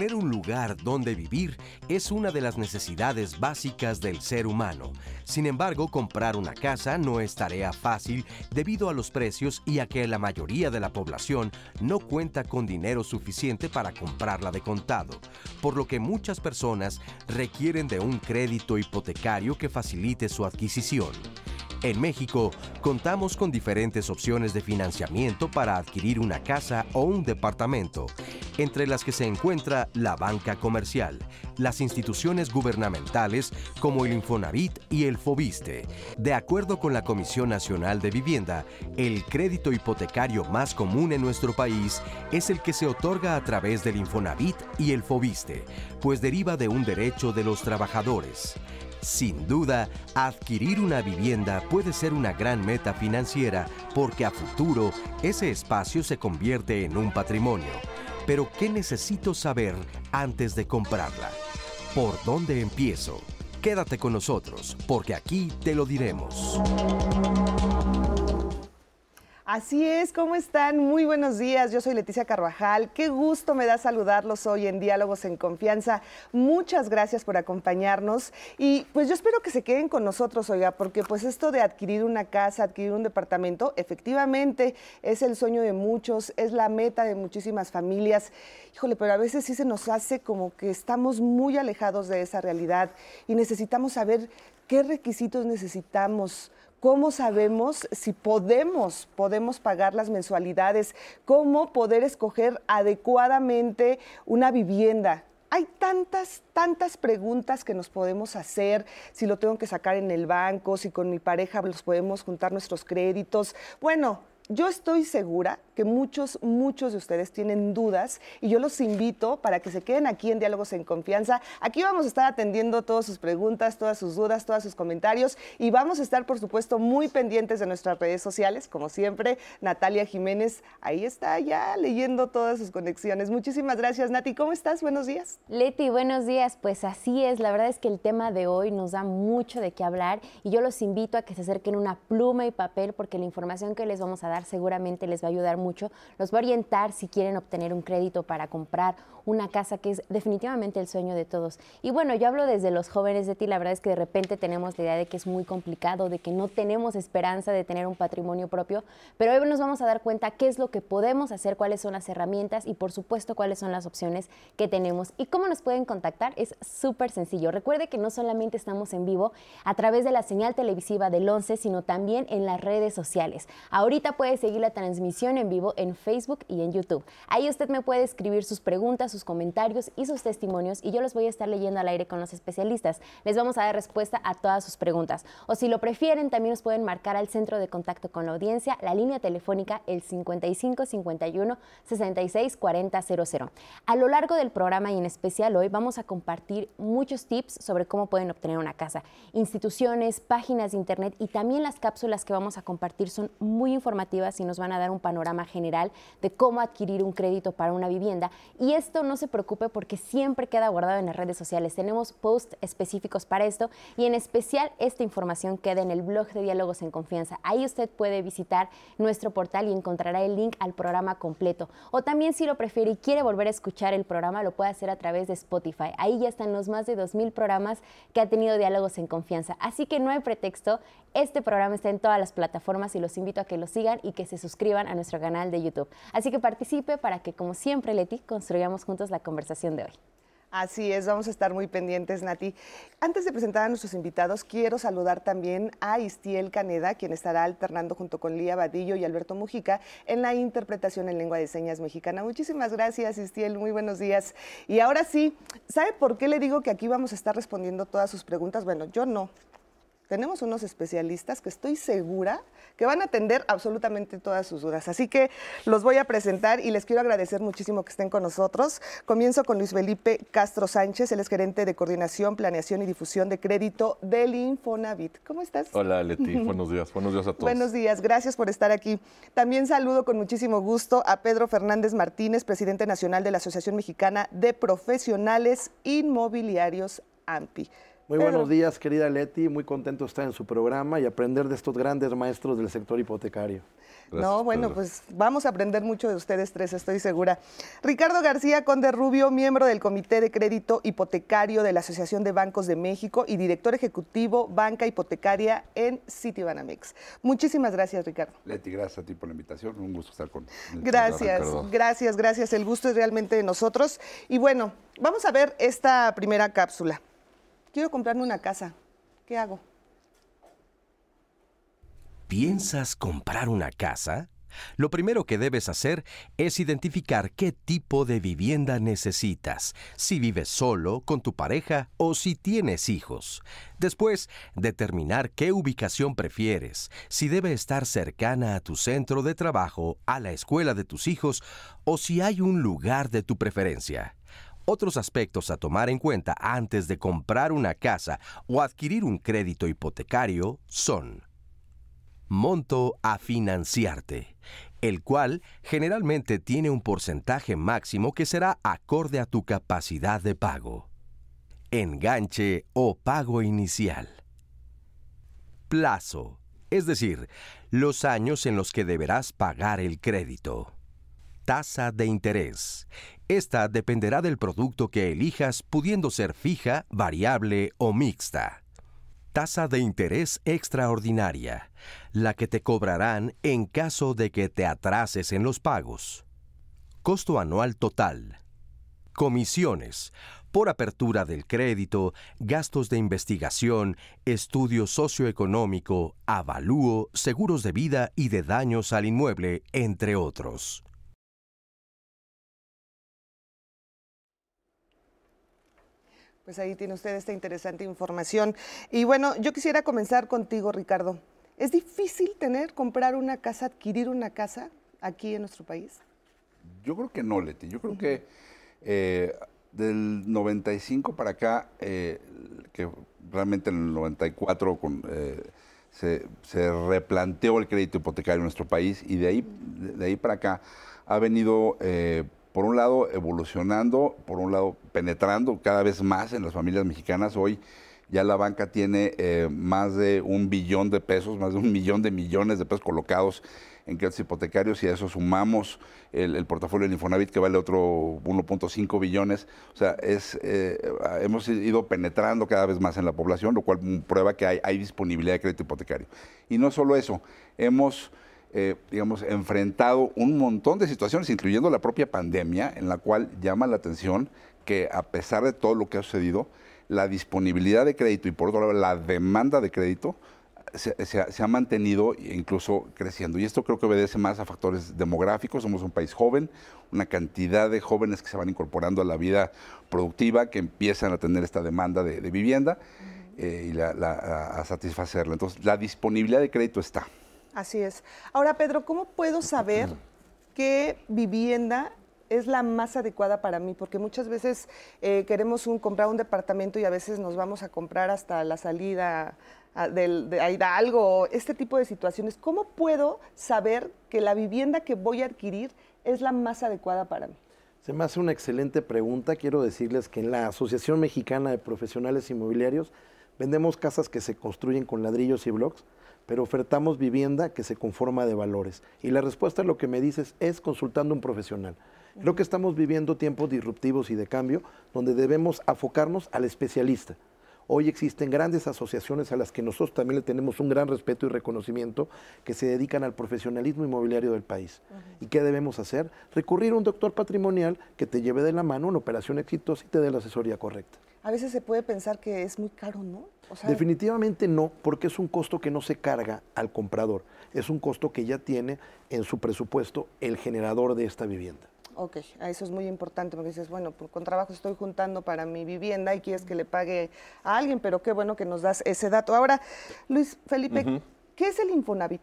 Tener un lugar donde vivir es una de las necesidades básicas del ser humano. Sin embargo, comprar una casa no es tarea fácil debido a los precios y a que la mayoría de la población no cuenta con dinero suficiente para comprarla de contado, por lo que muchas personas requieren de un crédito hipotecario que facilite su adquisición. En México, contamos con diferentes opciones de financiamiento para adquirir una casa o un departamento, entre las que se encuentra la banca comercial, las instituciones gubernamentales como el Infonavit y el Fobiste. De acuerdo con la Comisión Nacional de Vivienda, el crédito hipotecario más común en nuestro país es el que se otorga a través del Infonavit y el Fobiste, pues deriva de un derecho de los trabajadores. Sin duda, adquirir una vivienda puede ser una gran meta financiera porque a futuro ese espacio se convierte en un patrimonio. Pero ¿qué necesito saber antes de comprarla? ¿Por dónde empiezo? Quédate con nosotros porque aquí te lo diremos. Así es, ¿cómo están? Muy buenos días, yo soy Leticia Carvajal, qué gusto me da saludarlos hoy en Diálogos en Confianza. Muchas gracias por acompañarnos y pues yo espero que se queden con nosotros, oiga, porque pues esto de adquirir una casa, adquirir un departamento, efectivamente es el sueño de muchos, es la meta de muchísimas familias. Híjole, pero a veces sí se nos hace como que estamos muy alejados de esa realidad y necesitamos saber qué requisitos necesitamos ¿Cómo sabemos si podemos, podemos pagar las mensualidades? ¿Cómo poder escoger adecuadamente una vivienda? Hay tantas, tantas preguntas que nos podemos hacer, si lo tengo que sacar en el banco, si con mi pareja los podemos juntar nuestros créditos. Bueno, yo estoy segura que muchos, muchos de ustedes tienen dudas y yo los invito para que se queden aquí en Diálogos en Confianza. Aquí vamos a estar atendiendo todas sus preguntas, todas sus dudas, todos sus comentarios y vamos a estar, por supuesto, muy pendientes de nuestras redes sociales, como siempre. Natalia Jiménez, ahí está ya leyendo todas sus conexiones. Muchísimas gracias, Nati. ¿Cómo estás? Buenos días. Leti, buenos días. Pues así es. La verdad es que el tema de hoy nos da mucho de qué hablar y yo los invito a que se acerquen una pluma y papel porque la información que les vamos a dar seguramente les va a ayudar mucho. Los va a orientar si quieren obtener un crédito para comprar una casa, que es definitivamente el sueño de todos. Y bueno, yo hablo desde los jóvenes de ti, la verdad es que de repente tenemos la idea de que es muy complicado, de que no tenemos esperanza de tener un patrimonio propio, pero hoy nos vamos a dar cuenta qué es lo que podemos hacer, cuáles son las herramientas y por supuesto cuáles son las opciones que tenemos. ¿Y cómo nos pueden contactar? Es súper sencillo. Recuerde que no solamente estamos en vivo a través de la señal televisiva del 11, sino también en las redes sociales. Ahorita puede seguir la transmisión en vivo en Facebook y en YouTube. Ahí usted me puede escribir sus preguntas, sus comentarios y sus testimonios y yo los voy a estar leyendo al aire con los especialistas. Les vamos a dar respuesta a todas sus preguntas. O si lo prefieren, también nos pueden marcar al centro de contacto con la audiencia, la línea telefónica el 55 51 66 40 00. A lo largo del programa y en especial hoy vamos a compartir muchos tips sobre cómo pueden obtener una casa. Instituciones, páginas de internet y también las cápsulas que vamos a compartir son muy informativas y nos van a dar un panorama general de cómo adquirir un crédito para una vivienda. Y esto no se preocupe porque siempre queda guardado en las redes sociales. Tenemos posts específicos para esto y en especial esta información queda en el blog de Diálogos en Confianza. Ahí usted puede visitar nuestro portal y encontrará el link al programa completo. O también si lo prefiere y quiere volver a escuchar el programa, lo puede hacer a través de Spotify. Ahí ya están los más de 2.000 programas que ha tenido Diálogos en Confianza. Así que no hay pretexto. Este programa está en todas las plataformas y los invito a que lo sigan y que se suscriban a nuestro canal de YouTube. Así que participe para que, como siempre, Leti, construyamos juntos la conversación de hoy. Así es, vamos a estar muy pendientes, Nati. Antes de presentar a nuestros invitados, quiero saludar también a Istiel Caneda, quien estará alternando junto con Lía Badillo y Alberto Mujica en la interpretación en lengua de señas mexicana. Muchísimas gracias, Istiel, muy buenos días. Y ahora sí, ¿sabe por qué le digo que aquí vamos a estar respondiendo todas sus preguntas? Bueno, yo no, tenemos unos especialistas que estoy segura que van a atender absolutamente todas sus dudas. Así que los voy a presentar y les quiero agradecer muchísimo que estén con nosotros. Comienzo con Luis Felipe Castro Sánchez, él es gerente de coordinación, planeación y difusión de crédito del Infonavit. ¿Cómo estás? Hola Leti, buenos días, buenos días a todos. Buenos días, gracias por estar aquí. También saludo con muchísimo gusto a Pedro Fernández Martínez, presidente nacional de la Asociación Mexicana de Profesionales Inmobiliarios AMPI. Muy buenos días, querida Leti. Muy contento de estar en su programa y aprender de estos grandes maestros del sector hipotecario. no, bueno, pues vamos a aprender mucho de ustedes tres, estoy segura. Ricardo García Conde Rubio, miembro del Comité de Crédito Hipotecario de la Asociación de Bancos de México y director ejecutivo Banca Hipotecaria en Citibanamex. Muchísimas gracias, Ricardo. Leti, gracias a ti por la invitación. Un gusto estar con. Gracias, gracias, gracias. El gusto es realmente de nosotros. Y bueno, vamos a ver esta primera cápsula. Quiero comprarme una casa. ¿Qué hago? ¿Piensas comprar una casa? Lo primero que debes hacer es identificar qué tipo de vivienda necesitas, si vives solo, con tu pareja o si tienes hijos. Después, determinar qué ubicación prefieres, si debe estar cercana a tu centro de trabajo, a la escuela de tus hijos o si hay un lugar de tu preferencia. Otros aspectos a tomar en cuenta antes de comprar una casa o adquirir un crédito hipotecario son monto a financiarte, el cual generalmente tiene un porcentaje máximo que será acorde a tu capacidad de pago. Enganche o pago inicial. Plazo, es decir, los años en los que deberás pagar el crédito. Tasa de interés. Esta dependerá del producto que elijas, pudiendo ser fija, variable o mixta tasa de interés extraordinaria, la que te cobrarán en caso de que te atrases en los pagos. Costo anual total. Comisiones por apertura del crédito, gastos de investigación, estudio socioeconómico, avalúo, seguros de vida y de daños al inmueble, entre otros. Pues ahí tiene usted esta interesante información. Y bueno, yo quisiera comenzar contigo, Ricardo. ¿Es difícil tener, comprar una casa, adquirir una casa aquí en nuestro país? Yo creo que no, Leti. Yo creo que eh, del 95 para acá, eh, que realmente en el 94 con, eh, se, replanteó el crédito hipotecario en nuestro país y de ahí, de ahí para acá ha venido por un lado evolucionando, por un lado penetrando cada vez más en las familias mexicanas. Hoy ya la banca tiene eh, más de un billón de pesos, más de un millón de millones de pesos colocados en créditos hipotecarios y a eso sumamos el, portafolio de Infonavit que vale otro 1.5 billones. O sea, es, eh, hemos ido penetrando cada vez más en la población, lo cual prueba que hay disponibilidad de crédito hipotecario. Y no solo eso, hemos eh, digamos, enfrentado un montón de situaciones, incluyendo la propia pandemia, en la cual llama la atención que a pesar de todo lo que ha sucedido, la disponibilidad de crédito y por otro lado la demanda de crédito se, ha, mantenido e incluso creciendo. Y esto creo que obedece más a factores demográficos. Somos un país joven, una cantidad de jóvenes que se van incorporando a la vida productiva, que empiezan a tener esta demanda de, vivienda eh, y a satisfacerla. Entonces, la disponibilidad de crédito está. Así es. Ahora, Pedro, ¿cómo puedo saber qué vivienda es la más adecuada para mí? Porque muchas veces eh, queremos un, comprar un departamento y a veces nos vamos a comprar hasta la salida a, del, de, a Hidalgo, este tipo de situaciones. ¿Cómo puedo saber que la vivienda que voy a adquirir es la más adecuada para mí? Se me hace una excelente pregunta. Quiero decirles que en la Asociación Mexicana de Profesionales Inmobiliarios vendemos casas que se construyen con ladrillos y blocks pero ofertamos vivienda que se conforma de valores. Y la respuesta a lo que me dices es consultando a un profesional. Creo que estamos viviendo tiempos disruptivos y de cambio donde debemos afocarnos al especialista. Hoy existen grandes asociaciones a las que nosotros también le tenemos un gran respeto y reconocimiento que se dedican al profesionalismo inmobiliario del país. ¿Y qué debemos hacer? Recurrir a un doctor patrimonial que te lleve de la mano una operación exitosa y te dé la asesoría correcta a veces se puede pensar que es muy caro, ¿no? Definitivamente no, porque es un costo que no se carga al comprador, es un costo que ya tiene en su presupuesto el generador de esta vivienda. Ok, eso es muy importante porque dices, bueno, con trabajo estoy juntando para mi vivienda y quieres que le pague a alguien, pero qué bueno que nos das ese dato. Ahora, Luis Felipe, ¿qué es el Infonavit?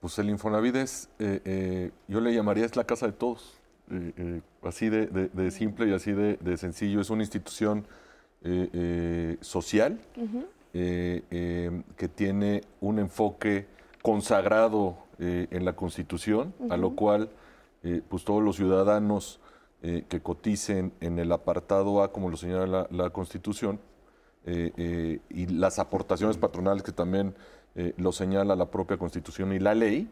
Pues el Infonavit es, eh, eh, yo le llamaría es la casa de todos. Eh, eh, así de, simple y así de, sencillo. Es una institución eh, social que tiene un enfoque consagrado en la Constitución, a lo cual pues todos los ciudadanos que coticen en el apartado A, como lo señala la, Constitución, y las aportaciones patronales que también lo señala la propia Constitución y la ley,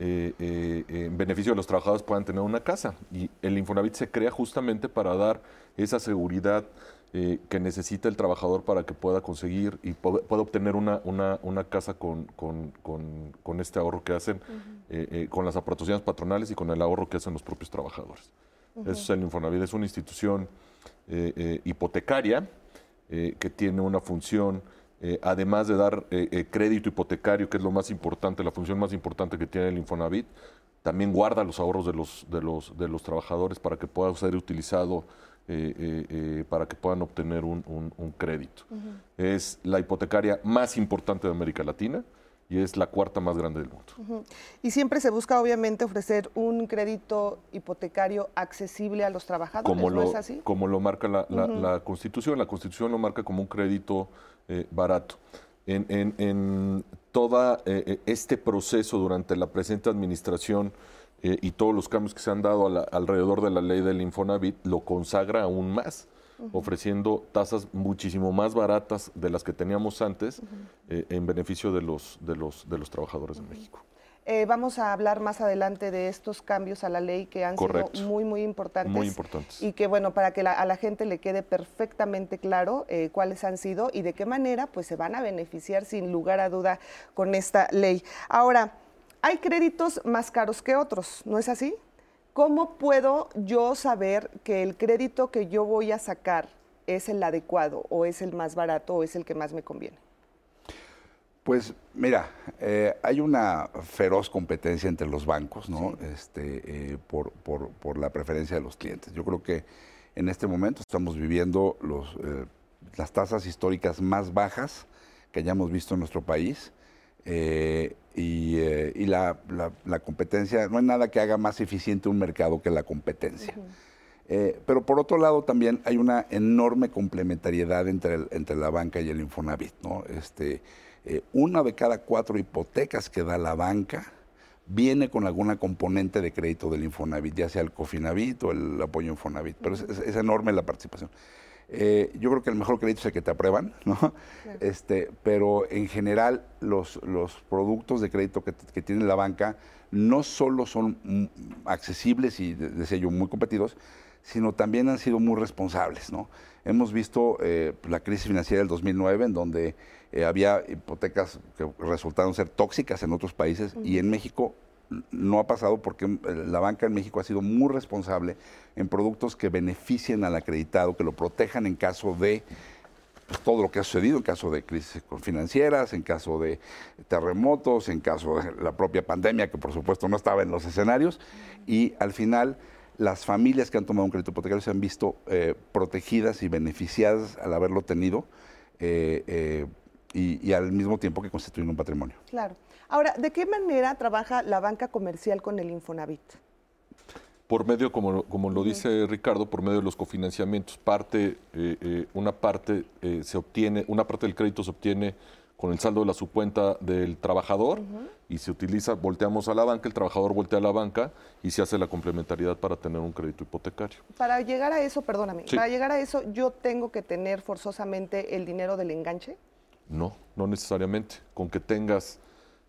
eh, eh, en beneficio de los trabajadores puedan tener una casa. Y el Infonavit se crea justamente para dar esa seguridad eh, que necesita el trabajador para que pueda conseguir y pueda, obtener una, una, casa con, con, con, este ahorro que hacen, con las aportaciones patronales y con el ahorro que hacen los propios trabajadores. Eso es el Infonavit, es una institución hipotecaria que tiene una función eh, además de dar eh, eh, crédito hipotecario, que es lo más importante, la función más importante que tiene el Infonavit, también guarda los ahorros de los, de los, de los trabajadores para que pueda ser utilizado para que puedan obtener un, crédito. Es la hipotecaria más importante de América Latina y es la cuarta más grande del mundo. Y siempre se busca, obviamente, ofrecer un crédito hipotecario accesible a los trabajadores, como ¿no lo, es así? Como lo marca la, la Constitución. La Constitución lo marca como un crédito eh, barato. En, en, todo eh, eh, este proceso durante la presente administración y todos los cambios que se han dado alrededor de la ley del Infonavit lo consagra aún más, ofreciendo tasas muchísimo más baratas de las que teníamos antes en beneficio de los, de los, de los trabajadores de México. Eh, vamos a hablar más adelante de estos cambios a la ley que han sido muy, muy importantes. Muy importantes. Y que, bueno, para que a la gente le quede perfectamente claro eh, cuáles han sido y de qué manera, pues se van a beneficiar sin lugar a duda con esta ley. Ahora, hay créditos más caros que otros, ¿no es así? ¿Cómo puedo yo saber que el crédito que yo voy a sacar es el adecuado o es el más barato o es el que más me conviene? Pues mira, eh, hay una feroz competencia entre los bancos, ¿no? Este, eh, por, por, la preferencia de los clientes. Yo creo que en este momento estamos viviendo los, eh, las tasas históricas más bajas que hayamos visto en nuestro país. Y, la, la, competencia, no hay nada que haga más eficiente un mercado que la competencia. pero por otro lado también hay una enorme complementariedad entre, entre la banca y el Infonavit, ¿no? Este, eh, una de cada cuatro hipotecas que da la banca viene con alguna componente de crédito del Infonavit, ya sea el Cofinavit o el apoyo Infonavit, pero es, enorme la participación. Eh, yo creo que el mejor crédito es el que te aprueban, ¿no? Este, pero en general los, los productos de crédito que, tiene la banca no solo son accesibles y de, sello muy competidos, sino también han sido muy responsables, ¿no? Hemos visto eh, la crisis financiera del 2009 en donde eh, había hipotecas que resultaron ser tóxicas en otros países y en México no ha pasado porque eh, la banca en México ha sido muy responsable en productos que beneficien al acreditado, que lo protejan en caso de pues, todo lo que ha sucedido, en caso de crisis financieras, en caso de terremotos, en caso de la propia pandemia, que por supuesto no estaba en los escenarios, y al final las familias que han tomado un crédito hipotecario se han visto eh, protegidas y beneficiadas al haberlo tenido y, al mismo tiempo que constituyen un patrimonio. Claro. Ahora, ¿de qué manera trabaja la banca comercial con el Infonavit? Por medio, como, como lo dice Ricardo, por medio de los cofinanciamientos. Parte, eh, eh, una parte eh, se obtiene, una parte del crédito se obtiene con el saldo de la subcuenta del trabajador y se utiliza, volteamos a la banca, el trabajador voltea a la banca y se hace la complementariedad para tener un crédito hipotecario. Para llegar a eso, perdóname, para llegar a eso yo tengo que tener forzosamente el dinero del enganche. No, no necesariamente. Con que tengas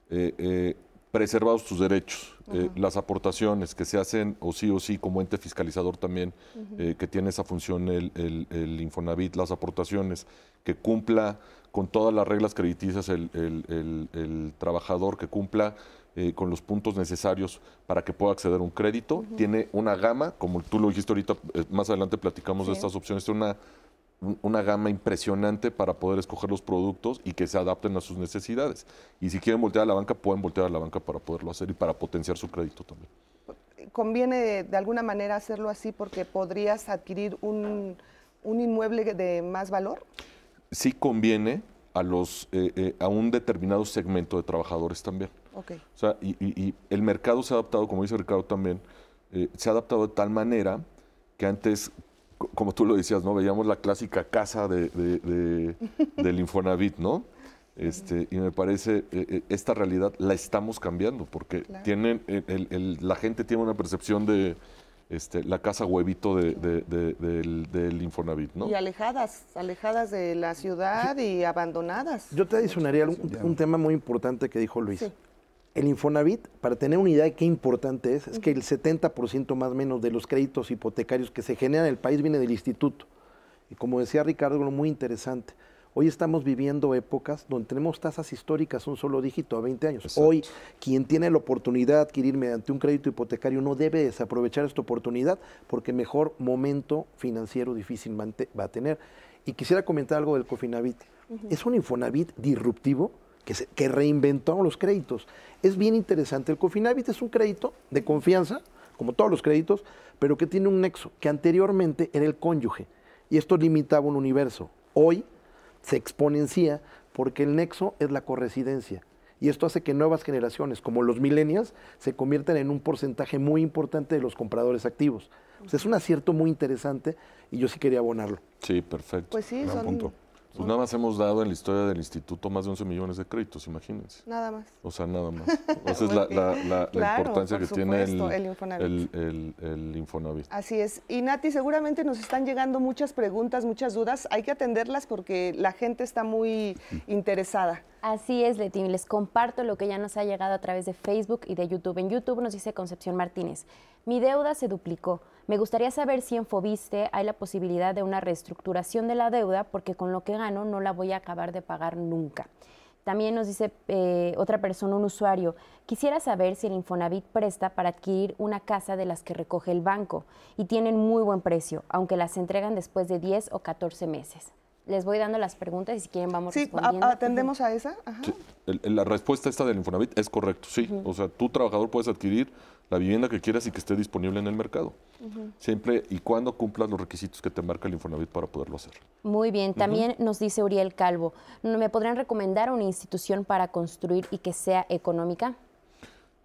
eh, eh, preservados tus derechos, eh, las aportaciones que se hacen o sí o sí como ente fiscalizador también, que tiene esa función el, el, Infonavit, las aportaciones, que cumpla con todas las reglas crediticias el, el trabajador, que cumpla con los puntos necesarios para que pueda acceder a un crédito. Tiene una gama, como tú lo dijiste ahorita, más adelante platicamos de estas opciones, tiene una una gama impresionante para poder escoger los productos y que se adapten a sus necesidades. Y si quieren voltear a la banca, pueden voltear a la banca para poderlo hacer y para potenciar su crédito también. ¿Conviene de, alguna manera hacerlo así porque podrías adquirir un, inmueble de más valor? Sí conviene a, los, eh, eh, a un determinado segmento de trabajadores también. Okay. O sea, y, el mercado se ha adaptado, como dice Ricardo también, eh, se ha adaptado de tal manera que antes como tú lo decías, ¿no? Veíamos la clásica casa de, del Infonavit, ¿no? Este, y me parece, eh, eh, esta realidad la estamos cambiando, porque tienen, la gente tiene una percepción de este, la casa huevito de, del, Infonavit, ¿no? Y alejadas, alejadas de la ciudad y abandonadas. Yo te adicionaría un, tema muy importante que dijo Luis. El Infonavit, para tener una idea de qué importante es, es que el 70% más o menos de los créditos hipotecarios que se generan en el país viene del instituto. Y como decía Ricardo, algo muy interesante. Hoy estamos viviendo épocas donde tenemos tasas históricas un solo dígito a 20 años. Exacto. Hoy, quien tiene la oportunidad de adquirir mediante un crédito hipotecario no debe desaprovechar esta oportunidad porque mejor momento financiero difícilmente va a tener. Y quisiera comentar algo del Cofinavit. Es un Infonavit disruptivo que, se- que reinventó los créditos. Es bien interesante. El Cofinavit es un crédito de confianza, como todos los créditos, pero que tiene un nexo, que anteriormente era el cónyuge. Y esto limitaba un universo. Hoy se exponencia porque el nexo es la corresidencia. Y esto hace que nuevas generaciones, como los millennials, se conviertan en un porcentaje muy importante de los compradores activos. O sea, es un acierto muy interesante y yo sí quería abonarlo. Sí, perfecto. Pues sí, Gran son punto. Pues nada más hemos dado en la historia del instituto más de 11 millones de créditos, imagínense. nada más. O sea, nada más. Esa es la, la- la- la importancia por que tiene el, Infonavit. el- el- el Infonavit. Así es. Y Nati, seguramente nos están llegando muchas preguntas, muchas dudas. Hay que atenderlas porque la gente está muy interesada. Así es, Leti. Les comparto lo que ya nos ha llegado a través de Facebook y de YouTube. En YouTube nos dice Concepción Martínez, mi deuda se duplicó. Me gustaría saber si en Fobiste hay la posibilidad de una reestructuración de la deuda porque con lo que gano no la voy a acabar de pagar nunca. También nos dice eh, otra persona, un usuario, quisiera saber si el Infonavit presta para adquirir una casa de las que recoge el banco y tienen muy buen precio, aunque las entregan después de 10 o 14 meses. Les voy dando las preguntas y si quieren vamos Sí, respondiendo. atendemos a esa. Ajá. Sí, el- el- la respuesta esta del Infonavit es correcto, sí. O sea, tú trabajador puedes adquirir la vivienda que quieras y que esté disponible en el mercado. Siempre y cuando cumplas los requisitos que te marca el Infonavit para poderlo hacer. Muy bien, también nos dice Uriel Calvo, ¿me podrían recomendar una institución para construir y que sea económica?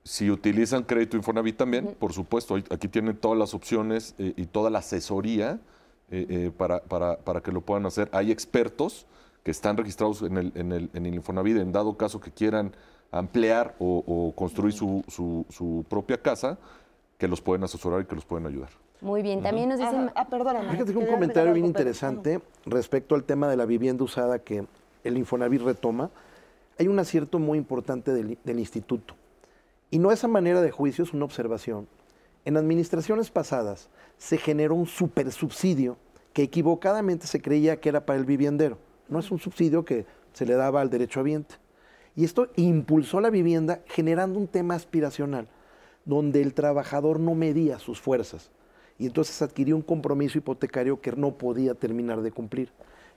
Si utilizan crédito Infonavit también, por supuesto, aquí tienen todas las opciones eh, y toda la asesoría eh, eh, para, para- para que lo puedan hacer. Hay expertos que están registrados en el, en el, en el Infonavit, en dado caso que quieran ampliar o, o construir su, su- su propia casa, que los pueden asesorar y que los pueden ayudar. Muy bien, también nos dicen... Ah, perdóname. Fíjate que un comentario bien algo, pero- interesante respecto al tema de la vivienda usada que el Infonavit retoma. Hay un acierto muy importante del, del instituto. Y no esa manera de juicio, es una observación. En administraciones pasadas se generó un super subsidio que equivocadamente se creía que era para el viviendero. No es un subsidio que se le daba al derecho habiente. Y esto impulsó la vivienda generando un tema aspiracional, donde el trabajador no medía sus fuerzas. Y entonces adquirió un compromiso hipotecario que no podía terminar de cumplir.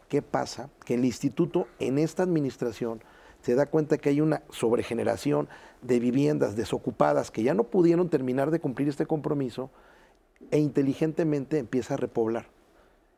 ¿Qué pasa? Que el instituto en esta administración se da cuenta que hay una sobregeneración de viviendas desocupadas que ya no pudieron terminar de cumplir este compromiso e inteligentemente empieza a repoblar.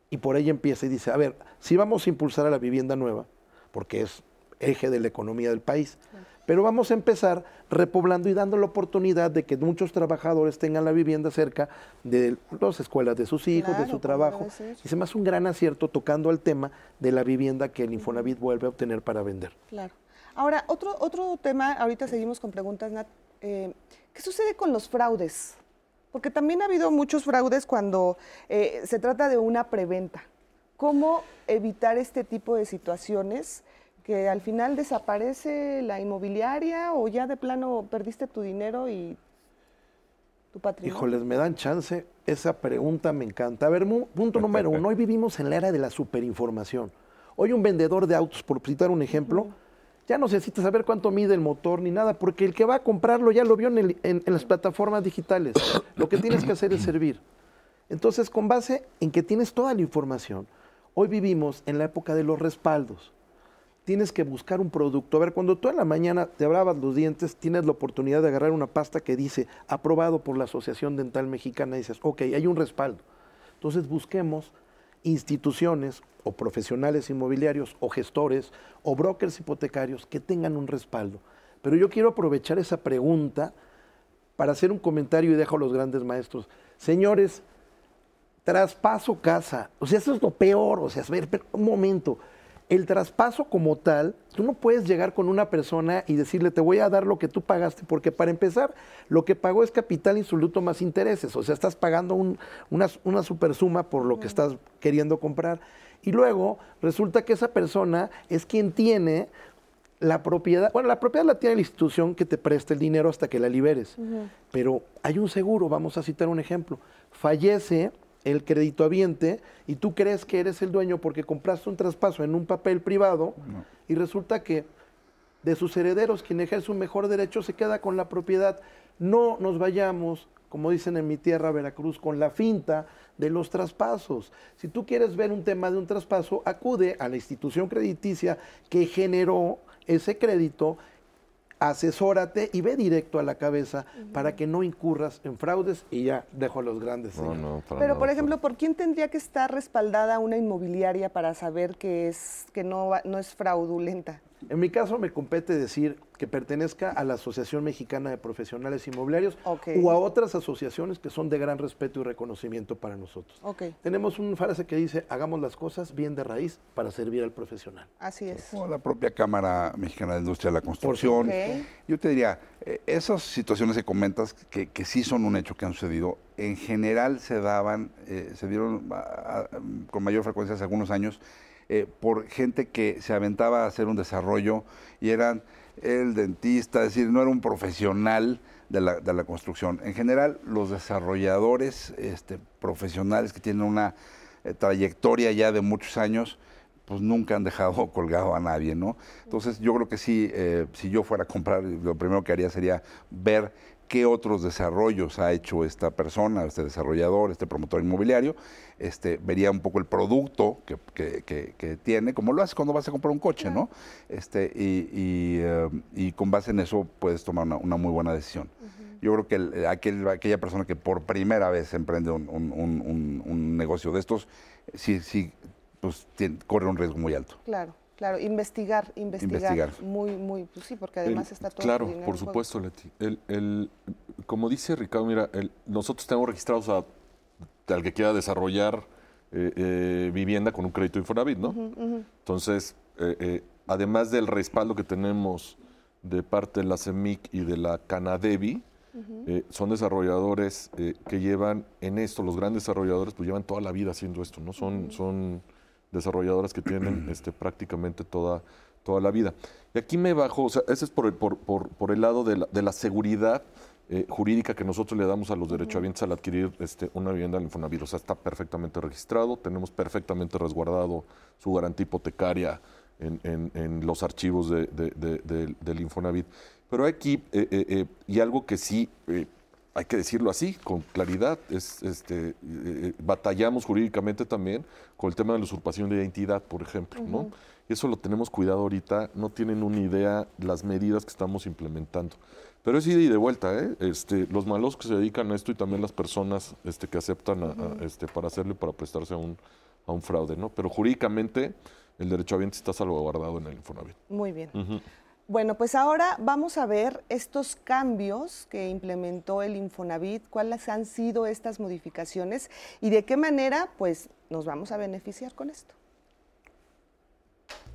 Y por ahí empieza y dice, a ver, si vamos a impulsar a la vivienda nueva, porque es eje de la economía del país, pero vamos a empezar repoblando y dando la oportunidad de que muchos trabajadores tengan la vivienda cerca de las escuelas de sus hijos, de su trabajo. Y se me hace un gran acierto tocando el tema de la vivienda que el Infonavit vuelve a obtener para vender. Claro. Ahora, otro, otro tema, ahorita seguimos con preguntas, Nat. Eh, ¿Qué sucede con los fraudes? Porque también ha habido muchos fraudes cuando eh, se trata de una preventa. ¿Cómo evitar este tipo de situaciones que al final desaparece la inmobiliaria o ya de plano perdiste tu dinero y tu patrimonio? Híjoles, me dan chance. Esa pregunta me encanta. A ver, punto número uno. Hoy vivimos en la era de la superinformación. Hoy un vendedor de autos, por citar un ejemplo, ya no necesita saber cuánto mide el motor ni nada, porque el que va a comprarlo ya lo vio en, las plataformas digitales. Lo que tienes que hacer es servir. Entonces, con base en que tienes toda la información, hoy vivimos en la época de los respaldos tienes que buscar un producto. A ver, cuando tú en la mañana te bravas los dientes, tienes la oportunidad de agarrar una pasta que dice aprobado por la Asociación Dental Mexicana y dices, ok, hay un respaldo. Entonces busquemos instituciones o profesionales inmobiliarios o gestores o brokers hipotecarios que tengan un respaldo. Pero yo quiero aprovechar esa pregunta para hacer un comentario y dejo a los grandes maestros. Señores, traspaso casa. O sea, eso es lo peor. O sea, a ver, un momento. El traspaso como tal, tú no puedes llegar con una persona y decirle, te voy a dar lo que tú pagaste, porque para empezar, lo que pagó es capital insoluto más intereses. O sea, estás pagando un- una, una supersuma por lo que estás queriendo comprar. Y luego resulta que esa persona es quien tiene la propiedad, bueno, la propiedad la tiene la institución que te presta el dinero hasta que la liberes, pero hay un seguro, vamos a citar un ejemplo, fallece el creditohabiente y tú crees que eres el dueño porque compraste un traspaso en un papel privado y resulta que de sus herederos quien ejerce un mejor derecho se queda con la propiedad. No nos vayamos, como dicen en mi tierra, Veracruz, con la finta de los traspasos. Si tú quieres ver un tema de un traspaso, acude a la institución crediticia que generó ese crédito asesórate y ve directo a la cabeza para que no incurras en fraudes y ya dejo a los grandes. Pero por ejemplo, ¿por quién tendría que estar respaldada una inmobiliaria para saber que es que no, no es fraudulenta? En mi caso me compete decir que pertenezca a la Asociación Mexicana de Profesionales Inmobiliarios o a otras asociaciones que son de gran respeto y reconocimiento para nosotros. Tenemos una frase que dice, hagamos las cosas bien de raíz para servir al profesional. Así es. O la propia Cámara Mexicana de Industria de la Construcción. Yo te diría, eh, esas situaciones que comentas, que, sí son un hecho que han sucedido, en general se daban, eh, se dieron con mayor frecuencia hace algunos años, eh, por gente que se aventaba a hacer un desarrollo y eran el dentista, es decir, no era un profesional de la, de la construcción. En general, los desarrolladores este, profesionales que tienen una eh, trayectoria ya de muchos años, pues nunca han dejado colgado a nadie, ¿no? Entonces yo creo que sí, eh, si yo fuera a comprar, lo primero que haría sería ver qué otros desarrollos ha hecho esta persona, este desarrollador, este promotor inmobiliario, este, vería un poco el producto que, tiene, como lo haces cuando vas a comprar un coche, ¿no? Este, eh, y, con base en eso puedes tomar una, muy buena decisión. Yo creo que aquella persona que por primera vez emprende un, negocio de estos, sí, sí pues, corre un riesgo muy alto. Claro. Claro, investigar, investigar, Muy, muy, pues sí, porque además está todo. Claro, por supuesto, Leti. El, como dice Ricardo, mira, nosotros tenemos registrados a, al que quiera desarrollar eh, eh, vivienda con un crédito Infonavit, ¿no? Entonces, eh, además del respaldo que tenemos de parte de la CEMIC y de la Canadevi, son desarrolladores que llevan en esto, los grandes desarrolladores, pues llevan toda la vida haciendo esto, ¿no? Son, son desarrolladoras que tienen este, prácticamente toda, toda la vida. Y aquí me bajo, o sea, ese es por el, por, por, el lado de la, de la seguridad eh, jurídica que nosotros le damos a los derechohabientes al adquirir este, una vivienda en Infonavit. O sea, está perfectamente registrado, tenemos perfectamente resguardado su garantía hipotecaria en, en, los archivos de, del Infonavit. Pero aquí, eh, eh, y algo que sí hay que decirlo así, con claridad. Es, este, eh, batallamos jurídicamente también con el tema de la usurpación de identidad, por ejemplo, ¿no? Y eso lo tenemos cuidado ahorita, no tienen una idea las medidas que estamos implementando. Pero es ida y de vuelta, ¿eh? Este, los malos que se dedican a esto y también las personas este, que aceptan este, para hacerlo y para prestarse a un, a un fraude, ¿no? Pero jurídicamente el derecho a bien está salvaguardado en el Infonavit. Muy bien. Bueno, pues ahora vamos a ver estos cambios que implementó el Infonavit, cuáles han sido estas modificaciones y de qué manera pues nos vamos a beneficiar con esto.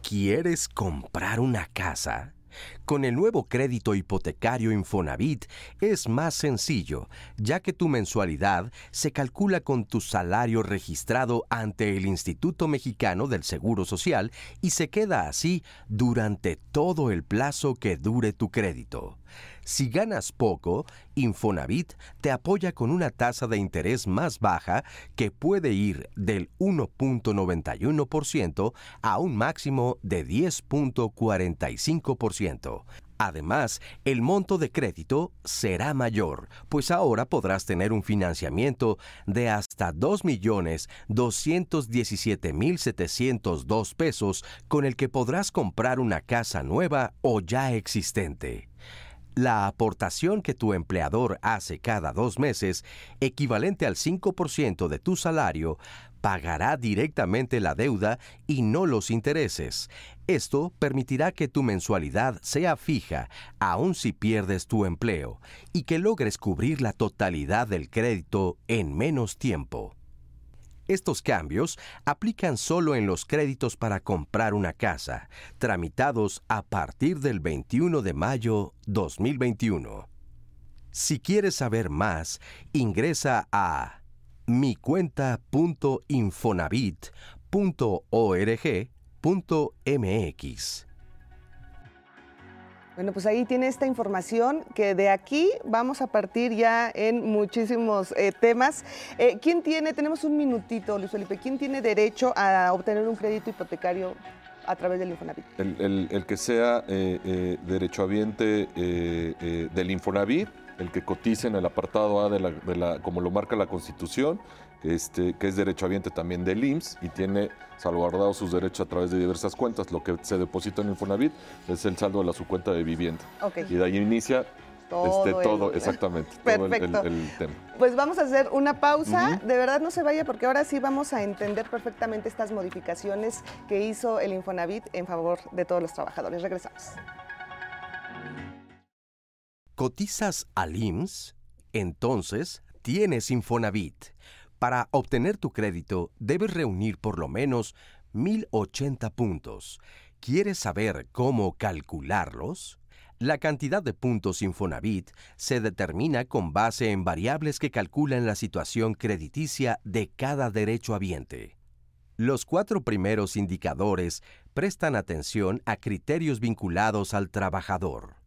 ¿Quieres comprar una casa? Con el nuevo crédito hipotecario Infonavit es más sencillo, ya que tu mensualidad se calcula con tu salario registrado ante el Instituto Mexicano del Seguro Social y se queda así durante todo el plazo que dure tu crédito. Si ganas poco, Infonavit te apoya con una tasa de interés más baja que puede ir del 1.91% a un máximo de 10.45%. Además, el monto de crédito será mayor, pues ahora podrás tener un financiamiento de hasta 2.217.702 pesos con el que podrás comprar una casa nueva o ya existente. La aportación que tu empleador hace cada dos meses, equivalente al 5% de tu salario, pagará directamente la deuda y no los intereses. Esto permitirá que tu mensualidad sea fija, aun si pierdes tu empleo, y que logres cubrir la totalidad del crédito en menos tiempo. Estos cambios aplican solo en los créditos para comprar una casa, tramitados a partir del 21 de mayo 2021. Si quieres saber más, ingresa a micuenta.infonavit.org.mx. Bueno, pues ahí tiene esta información que de aquí vamos a partir ya en muchísimos eh, temas. Eh, ¿Quién tiene, tenemos un minutito, Luis Felipe, quién tiene derecho a obtener un crédito hipotecario a través del Infonavit? El, que sea eh, derechohabiente del Infonavit, el que cotice en el apartado A de la, como lo marca la Constitución, este, que es derechohabiente también del IMSS y tiene salvaguardados sus derechos a través de diversas cuentas. Lo que se deposita en Infonavit es el saldo de la su cuenta de vivienda. Y de ahí inicia todo, este, todo exactamente, todo el, tema. Pues vamos a hacer una pausa. De verdad no se vaya porque ahora sí vamos a entender perfectamente estas modificaciones que hizo el Infonavit en favor de todos los trabajadores. Regresamos. ¿Cotizas al IMSS? Entonces tienes Infonavit para obtener tu crédito debes reunir por lo menos 1080 puntos. ¿Quieres saber cómo calcularlos? La cantidad de puntos Infonavit se determina con base en variables que calculan la situación crediticia de cada derecho habiente. Los cuatro primeros indicadores prestan atención a criterios vinculados al trabajador.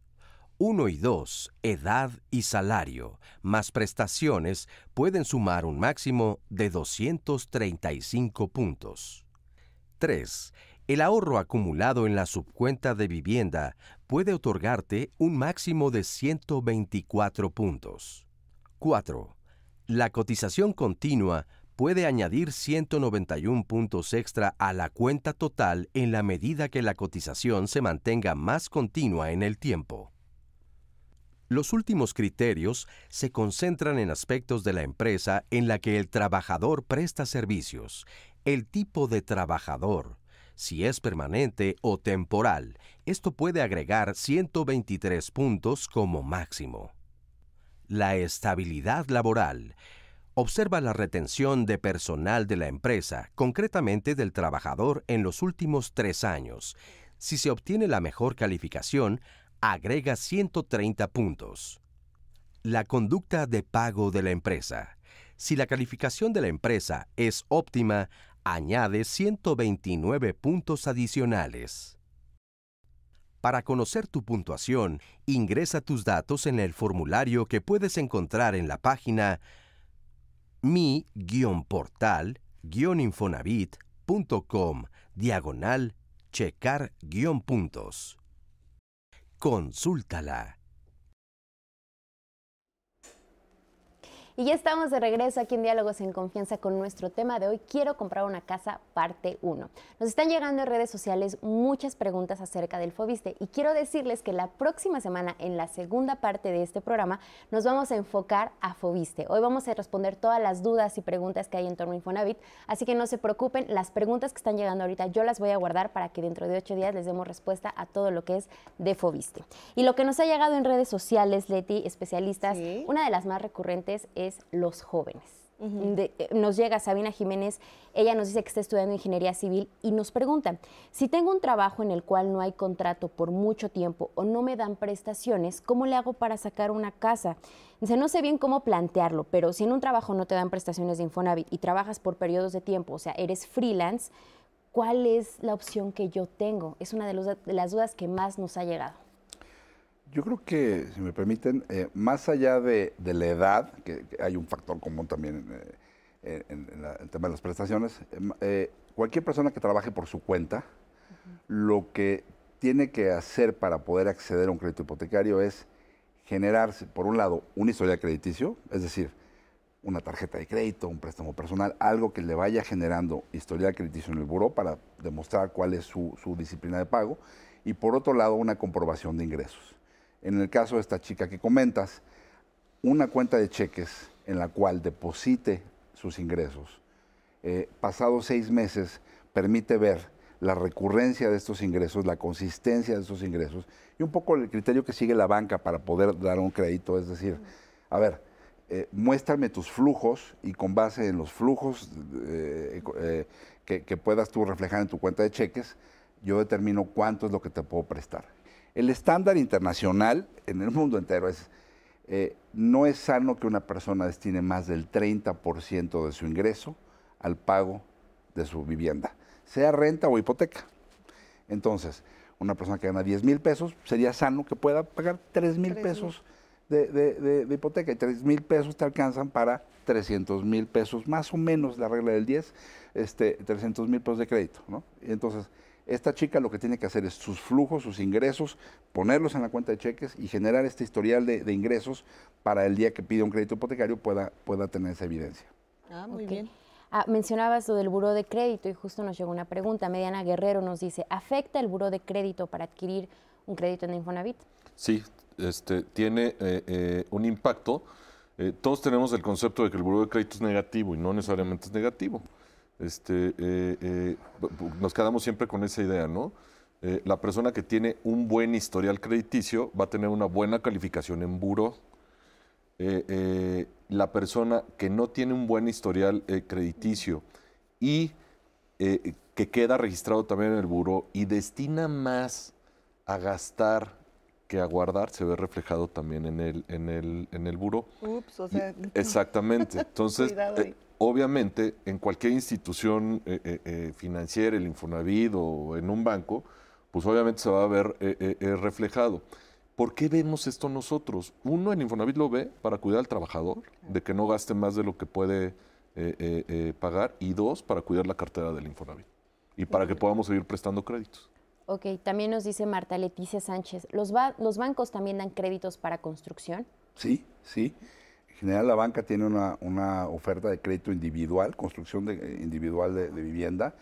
1 y 2, edad y salario, más prestaciones, pueden sumar un máximo de 235 puntos. 3. El ahorro acumulado en la subcuenta de vivienda puede otorgarte un máximo de 124 puntos. 4. La cotización continua puede añadir 191 puntos extra a la cuenta total en la medida que la cotización se mantenga más continua en el tiempo. Los últimos criterios se concentran en aspectos de la empresa en la que el trabajador presta servicios, el tipo de trabajador, si es permanente o temporal. Esto puede agregar 123 puntos como máximo. La estabilidad laboral. Observa la retención de personal de la empresa, concretamente del trabajador, en los últimos tres años. Si se obtiene la mejor calificación, agrega 130 puntos. La conducta de pago de la empresa. Si la calificación de la empresa es óptima, añade 129 puntos adicionales. Para conocer tu puntuación, ingresa tus datos en el formulario que puedes encontrar en la página mi-portal-infonavit.com diagonal checar-puntos. Consúltala. Y ya estamos de regreso aquí en Diálogos en Confianza con nuestro tema de hoy, Quiero comprar una casa, parte 1. Nos están llegando en redes sociales muchas preguntas acerca del Fobiste y quiero decirles que la próxima semana, en la segunda parte de este programa, nos vamos a enfocar a Fobiste. Hoy vamos a responder todas las dudas y preguntas que hay en torno a Infonavit, así que no se preocupen, las preguntas que están llegando ahorita yo las voy a guardar para que dentro de ocho días les demos respuesta a todo lo que es de Fobiste. Y lo que nos ha llegado en redes sociales, Leti, especialistas, una de las más recurrentes es los jóvenes. Eh, nos llega Sabina Jiménez, ella nos dice que está estudiando ingeniería civil y nos pregunta, si tengo un trabajo en el cual no hay contrato por mucho tiempo o no me dan prestaciones, ¿cómo le hago para sacar una casa? Dice, no sé bien cómo plantearlo, pero si en un trabajo no te dan prestaciones de Infonavit y trabajas por periodos de tiempo, o sea, eres freelance, ¿cuál es la opción que yo tengo? Es una de las dudas que más nos ha llegado. Yo creo que, si me permiten, eh, más allá de, la edad, que, hay un factor común también eh, en, el tema de las prestaciones, eh, cualquier persona que trabaje por su cuenta, lo que tiene que hacer para poder acceder a un crédito hipotecario es generarse, por un lado, un historial crediticio, es decir, una tarjeta de crédito, un préstamo personal, algo que le vaya generando historial crediticio en el buró para demostrar cuál es su disciplina de pago, y por otro lado, una comprobación de ingresos en el caso de esta chica que comentas, una cuenta de cheques en la cual deposite sus ingresos, eh, pasados seis meses, permite ver la recurrencia de estos ingresos, la consistencia de estos ingresos y un poco el criterio que sigue la banca para poder dar un crédito, es decir, a ver, eh, muéstrame tus flujos y con base en los flujos eh, que, que puedas tú reflejar en tu cuenta de cheques, yo determino cuánto es lo que te puedo prestar. El estándar internacional en el mundo entero es, eh, no es sano que una persona destine más del 30% de su ingreso al pago de su vivienda, sea renta o hipoteca. Entonces, una persona que gana 10 mil pesos, sería sano que pueda pagar 3 mil pesos de, de- de- de hipoteca y 3 mil pesos te alcanzan para 300 mil pesos, más o menos la regla del 10, este, 300 mil pesos de crédito. ¿no? Y entonces, esta chica lo que tiene que hacer es sus flujos, sus ingresos, ponerlos en la cuenta de cheques y generar este historial de, de ingresos para el día que pida un crédito hipotecario pueda, pueda tener esa evidencia. Ah, muy bien. Ah, mencionabas lo del buró de crédito y justo nos llegó una pregunta. Mediana Guerrero nos dice, ¿afecta el buró de crédito para adquirir un crédito en Infonavit? Sí, este, tiene eh, eh, un impacto. Eh, todos tenemos el concepto de que el buró de crédito es negativo y no necesariamente es negativo. Este, eh, eh, nos quedamos siempre con esa idea, ¿no? Eh, la persona que tiene un buen historial crediticio va a tener una buena calificación en eh, la persona que no tiene un buen historial crediticio y que queda registrado también en el buró y destina más a gastar que a guardar, se ve reflejado también en el, en el, en el buró. Ups, o Y- sea, Exactamente. Entonces, eh. Obviamente, en cualquier institución eh, eh, eh, financiera, el Infonavit o en un banco, pues obviamente se va a ver eh, eh, eh, reflejado. ¿Por qué vemos esto nosotros? Uno, el Infonavit lo ve para cuidar al trabajador, de que no gaste más de lo que puede eh, eh, eh, pagar. Y dos, para cuidar la cartera del Infonavit. Y para que podamos seguir prestando créditos. Ok, también nos dice Marta Leticia Sánchez, ¿los, ba- ¿los bancos también dan créditos para construcción? Sí, sí. En general la banca tiene una, una oferta de crédito individual, construcción de- eh, individual de, de vivienda,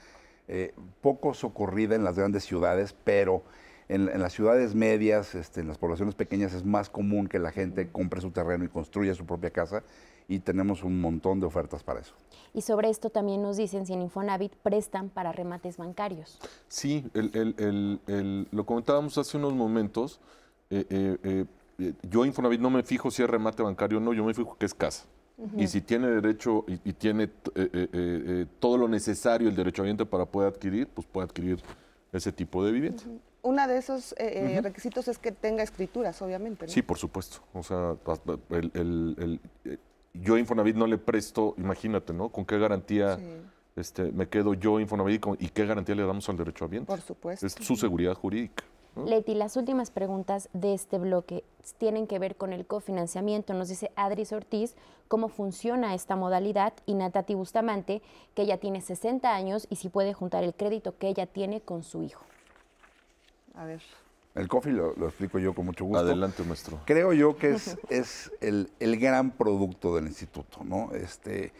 eh, poco socorrida en las grandes ciudades, pero en, en las ciudades medias, este, en las poblaciones pequeñas es más común que la gente compre su terreno y construya su propia casa y tenemos un montón de ofertas para eso. Y sobre esto también nos dicen si en Infonavit prestan para remates bancarios. Sí, el- el- el- el- lo comentábamos hace unos momentos. eh, eh, yo Infonavit no me fijo si es remate bancario o no, yo me fijo que es casa. Y si tiene derecho y, y tiene eh, eh, eh, eh, todo lo necesario el derecho ambiente para poder adquirir, pues puede adquirir ese tipo de vivienda. Uno de esos requisitos es que tenga escrituras, obviamente. ¿no? Sí, por supuesto. O sea, el- el- el- yo a Infonavit no le presto, imagínate, ¿no? ¿Con qué garantía Sí. este, me quedo yo Infonavit y con- y qué garantía le damos al derecho ambiente? Por supuesto. Es su seguridad jurídica. Leti, las últimas preguntas de este bloque tienen que ver con el cofinanciamiento. Nos dice Adris Ortiz cómo funciona esta modalidad y Natati Bustamante, que ella tiene 60 años y si puede juntar el crédito que ella tiene con su hijo. A ver. El coffee lo, lo explico yo con mucho gusto. Adelante, maestro. Creo yo que es, es el, el gran producto del instituto, ¿no? Este,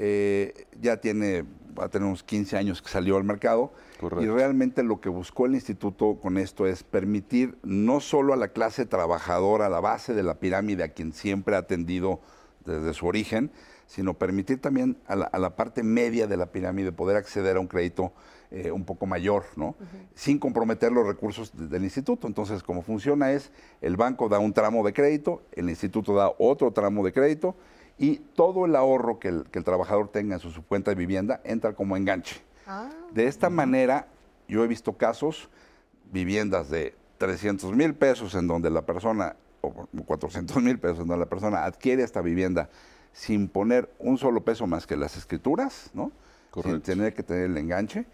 eh, ya tiene, va a tener unos 15 años que salió al mercado Correcto. y realmente lo que buscó el instituto con esto es permitir no solo a la clase trabajadora, a la base de la pirámide, a quien siempre ha atendido desde su origen, sino permitir también a la, a la parte media de la pirámide poder acceder a un crédito eh, un poco mayor, ¿no? Sin comprometer los recursos de- del instituto. Entonces, como funciona es, el banco da un tramo de crédito, el instituto da otro tramo de crédito y todo el ahorro que el, que el trabajador tenga en su, su cuenta de vivienda entra como enganche. Ah, De esta manera, yo he visto casos, viviendas de 300 mil pesos en donde la persona, o 400 mil pesos en donde la persona adquiere esta vivienda sin poner un solo peso más que las escrituras, ¿no? Sin Correcto. tener que tener el enganche.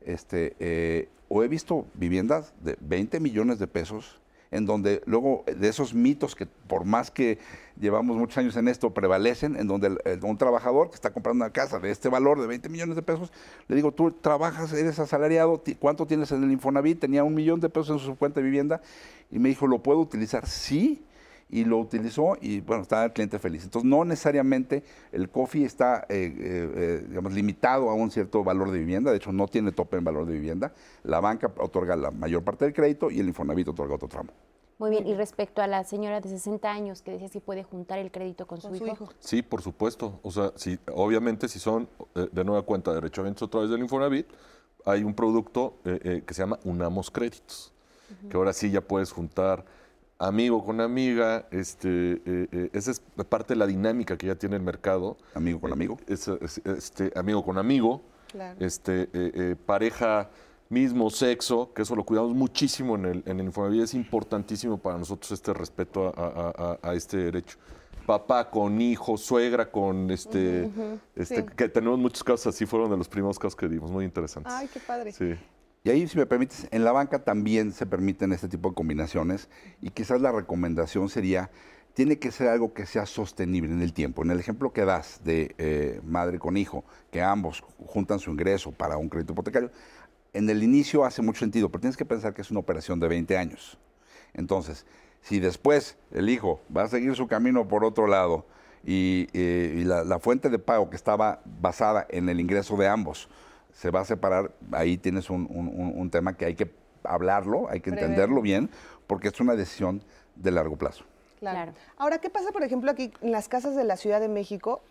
Este, eh, o he visto viviendas de 20 millones de pesos en donde luego de esos mitos que por más que llevamos muchos años en esto prevalecen, en donde el- un trabajador que está comprando una casa de este valor de 20 millones de pesos, le digo, tú trabajas, eres asalariado, ¿cuánto tienes en el Infonavit? Tenía un millón de pesos en su cuenta de vivienda y me dijo, ¿lo puedo utilizar? Sí, y lo utilizó y bueno, estaba el cliente feliz. Entonces no necesariamente el coffee está eh, eh, eh, digamos, limitado a un cierto valor de vivienda, de hecho no tiene tope en valor de vivienda, la banca otorga la mayor parte del crédito y el Infonavit otorga otro tramo. Muy bien, y respecto a la señora de 60 años que decía si puede juntar el crédito con, con su, su hijo. hijo. Sí, por supuesto. O sea, si, obviamente si son eh, de nueva cuenta derechamientos a través del Infonavit, hay un producto eh, eh, que se llama Unamos Créditos, que ahora sí ya puedes juntar amigo con amiga, este, eh, eh, esa es parte de la dinámica que ya tiene el mercado. Amigo con amigo. Es, es- este, amigo con amigo, Claro. este, eh, eh, pareja mismo sexo, que eso lo cuidamos muchísimo en el, en el Infonavit, es importantísimo para nosotros este respeto a, a- a- a este derecho. Papá con hijo, suegra con este, este sí. que tenemos muchos casos así, fueron de los primeros casos que dimos, muy interesantes. Ay, qué padre. Sí. Y ahí, si me permites, en la banca también se permiten este tipo de combinaciones y quizás la recomendación sería, tiene que ser algo que sea sostenible en el tiempo. En el ejemplo que das de eh, madre con hijo, que ambos juntan su ingreso para un crédito hipotecario, en el inicio hace mucho sentido, pero tienes que pensar que es una operación de 20 años. Entonces, si después el hijo va a seguir su camino por otro lado y, eh, la, fuente de pago que estaba basada en el ingreso de ambos se va a separar, ahí tienes un, tema que hay que hablarlo, hay que entenderlo bien, porque es una decisión de largo plazo. Claro. Ahora, ¿qué pasa, por ejemplo, aquí en las casas de la Ciudad de México?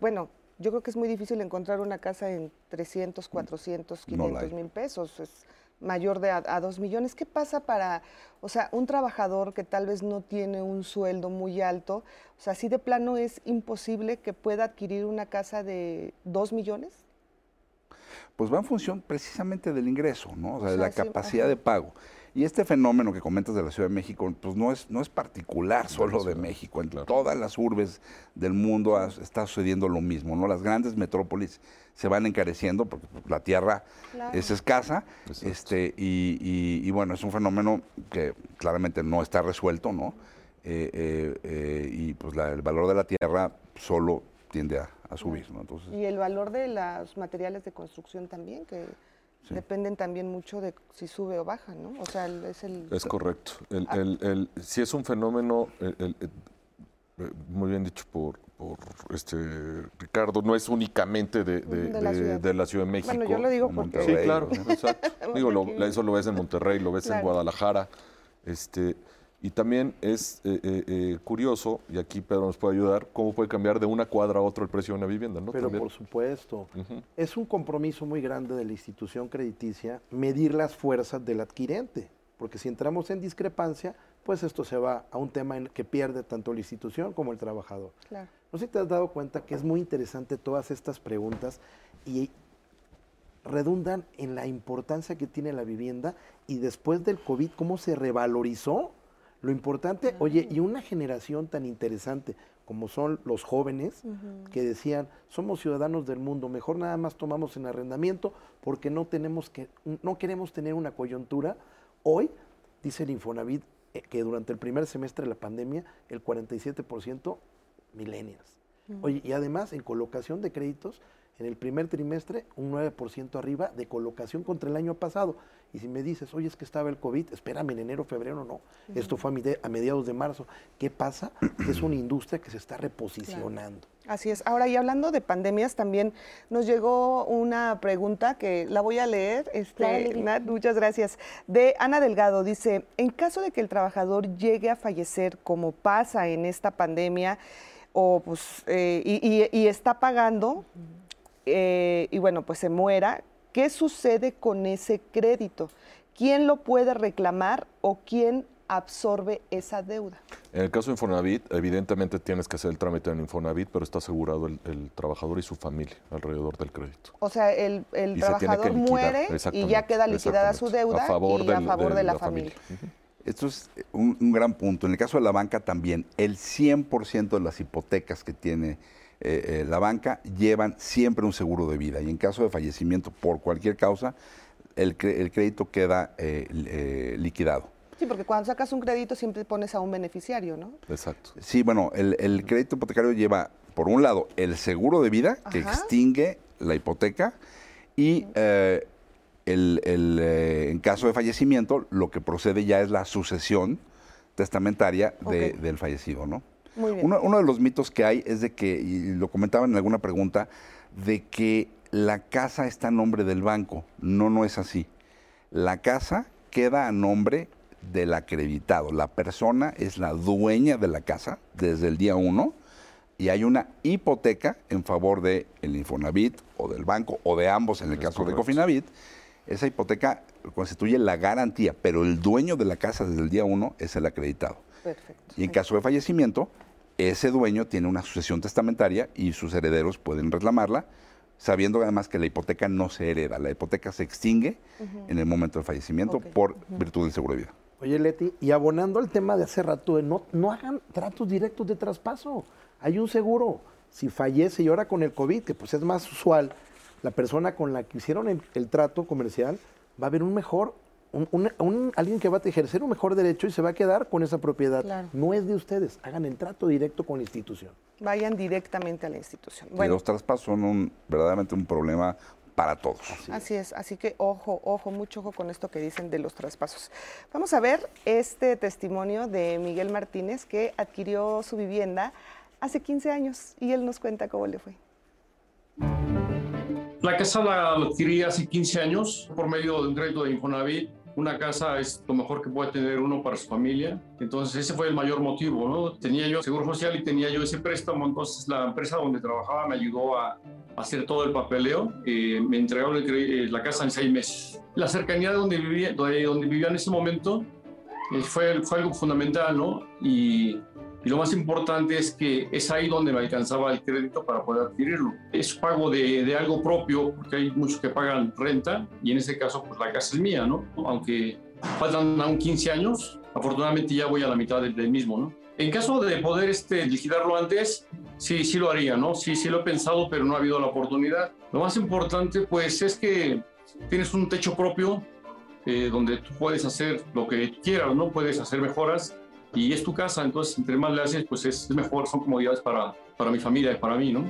bueno, yo creo que es muy difícil encontrar una casa en 300, 400, 500 mil pesos. Es mayor de a, a, 2 millones. ¿Qué pasa para, o sea, un trabajador que tal vez no tiene un sueldo muy alto? O sea, si de plano es imposible que pueda adquirir una casa de 2 millones? Pues va en función precisamente del ingreso, ¿no? O sea, de la capacidad de pago. Y este fenómeno que comentas de la Ciudad de México, pues no es, no es particular solo de México. En todas las urbes del mundo está sucediendo lo mismo, ¿no? Las grandes metrópolis se van encareciendo porque la tierra es escasa. Este, y, bueno, es un fenómeno que claramente no está resuelto, ¿no? Eh, eh, eh, y pues el valor de la tierra solo tiende a, subir, ¿no? Entonces, y el valor de los materiales de construcción también, que dependen también mucho de si sube o baja, ¿no? O sea, es el... Es correcto. El, ah. el, si es un fenómeno, muy bien dicho por, por este Ricardo, no es únicamente de, de, la, ciudad. de, México. Bueno, yo lo digo porque... Sí, claro, exacto. digo, eso lo ves en Monterrey, lo ves en Guadalajara. Este, y también es eh, eh, eh, curioso, y aquí Pedro nos puede ayudar, cómo puede cambiar de una cuadra a otra el precio de una vivienda, ¿no? Pero por supuesto, es un compromiso muy grande de la institución crediticia medir las fuerzas del adquirente, porque si entramos en discrepancia, pues esto se va a un tema en que pierde tanto la institución como el trabajador. Claro. No sé si te has dado cuenta que es muy interesante todas estas preguntas y redundan en la importancia que tiene la vivienda y después del COVID, cómo se revalorizó lo importante, oye, y una generación tan interesante como son los jóvenes que decían, somos ciudadanos del mundo, mejor nada más tomamos en arrendamiento porque no tenemos que no queremos tener una coyuntura. Hoy dice el Infonavit eh, que durante el primer semestre de la pandemia el 47% millennials. Oye, y además en colocación de créditos en el primer trimestre un 9% arriba de colocación contra el año pasado. Y si me dices, oye, es que estaba el COVID, espérame, en enero, febrero, no. Esto fue a, mediados de marzo. ¿Qué pasa? es una industria que se está reposicionando. Así es. Ahora, y hablando de pandemias, también nos llegó una pregunta que la voy a leer. Este, muchas gracias. De Ana Delgado, dice, en caso de que el trabajador llegue a fallecer, como pasa en esta pandemia, o pues, eh, y, está pagando, eh, y bueno, pues se muera, ¿qué sucede con ese crédito? ¿Quién lo puede reclamar o quién absorbe esa deuda? En el caso de Infonavit, evidentemente tienes que hacer el trámite en Infonavit, pero está asegurado el, trabajador y su familia alrededor del crédito. O sea, el, trabajador muere y ya queda liquidada su deuda a favor y a favor de, la, familia. Esto es un, un, gran punto. En el caso de la banca también, el 100% de las hipotecas que tiene eh, eh, la banca llevan siempre un seguro de vida y en caso de fallecimiento por cualquier causa, el, crédito queda eh, liquidado. Sí, porque cuando sacas un crédito siempre pones a un beneficiario, ¿no? Exacto. Sí, bueno, el, crédito hipotecario lleva, por un lado, el seguro de vida que extingue la hipoteca y el, en caso de fallecimiento, lo que procede ya es la sucesión testamentaria del fallecido, ¿no? Uno, de los mitos que hay es de que, y lo comentaban en alguna pregunta, de que la casa está a nombre del banco. No, no es así. La casa queda a nombre del acreditado. La persona es la dueña de la casa desde el día uno y hay una hipoteca en favor del el Infonavit o del banco o de ambos en el caso de Cofinavit. Esa hipoteca constituye la garantía, pero el dueño de la casa desde el día uno es el acreditado. Perfecto. Y en caso de fallecimiento, ese dueño tiene una sucesión testamentaria y sus herederos pueden reclamarla, sabiendo además que la hipoteca no se hereda, la hipoteca se extingue en el momento del fallecimiento por virtud del seguro de vida. Oye, Leti, y abonando al tema de hace rato, no, no hagan tratos directos de traspaso. Hay un seguro. Si fallece y ahora con el COVID, que pues es más usual, la persona con la que hicieron el, trato comercial, va a haber un mejor, un, un- un- alguien que va a ejercer un mejor derecho y se va a quedar con esa propiedad. Claro. No es de ustedes, hagan el trato directo con la institución. Vayan directamente a la institución. Y los traspasos son un, verdaderamente un problema para todos. Así es, así que ojo, ojo, mucho ojo con esto que dicen de los traspasos. Vamos a ver este testimonio de Miguel Martínez que adquirió su vivienda hace 15 años y él nos cuenta cómo le fue. La casa la adquirí hace 15 años por medio de un crédito de Infonavit. Una casa es lo mejor que puede tener uno para su familia. Entonces ese fue el mayor motivo, ¿no? Tenía yo seguro social y tenía yo ese préstamo. Entonces la empresa donde trabajaba me ayudó a hacer todo el papeleo. Eh, me entregaron eh, la casa en seis meses. La cercanía de donde vivía, de donde vivía en ese momento eh, fue, fue algo fundamental, ¿no? Y, y lo más importante es que es ahí donde me alcanzaba el crédito para poder adquirirlo. Es pago de, de algo propio, porque hay muchos que pagan renta, y en este caso, pues la casa es mía, ¿no? Aunque faltan aún 15 años, afortunadamente ya voy a la mitad del, del mismo, ¿no? En caso de poder este, liquidarlo antes, sí, sí lo haría, ¿no? Sí, sí lo he pensado, pero no ha habido la oportunidad. Lo más importante, pues, es que tienes un techo propio, eh, donde tú puedes hacer lo que quieras, ¿no? Puedes hacer mejoras y es tu casa, entonces entre más le haces, pues es, es mejor, son comodidades para, para mi familia y para mí, ¿no?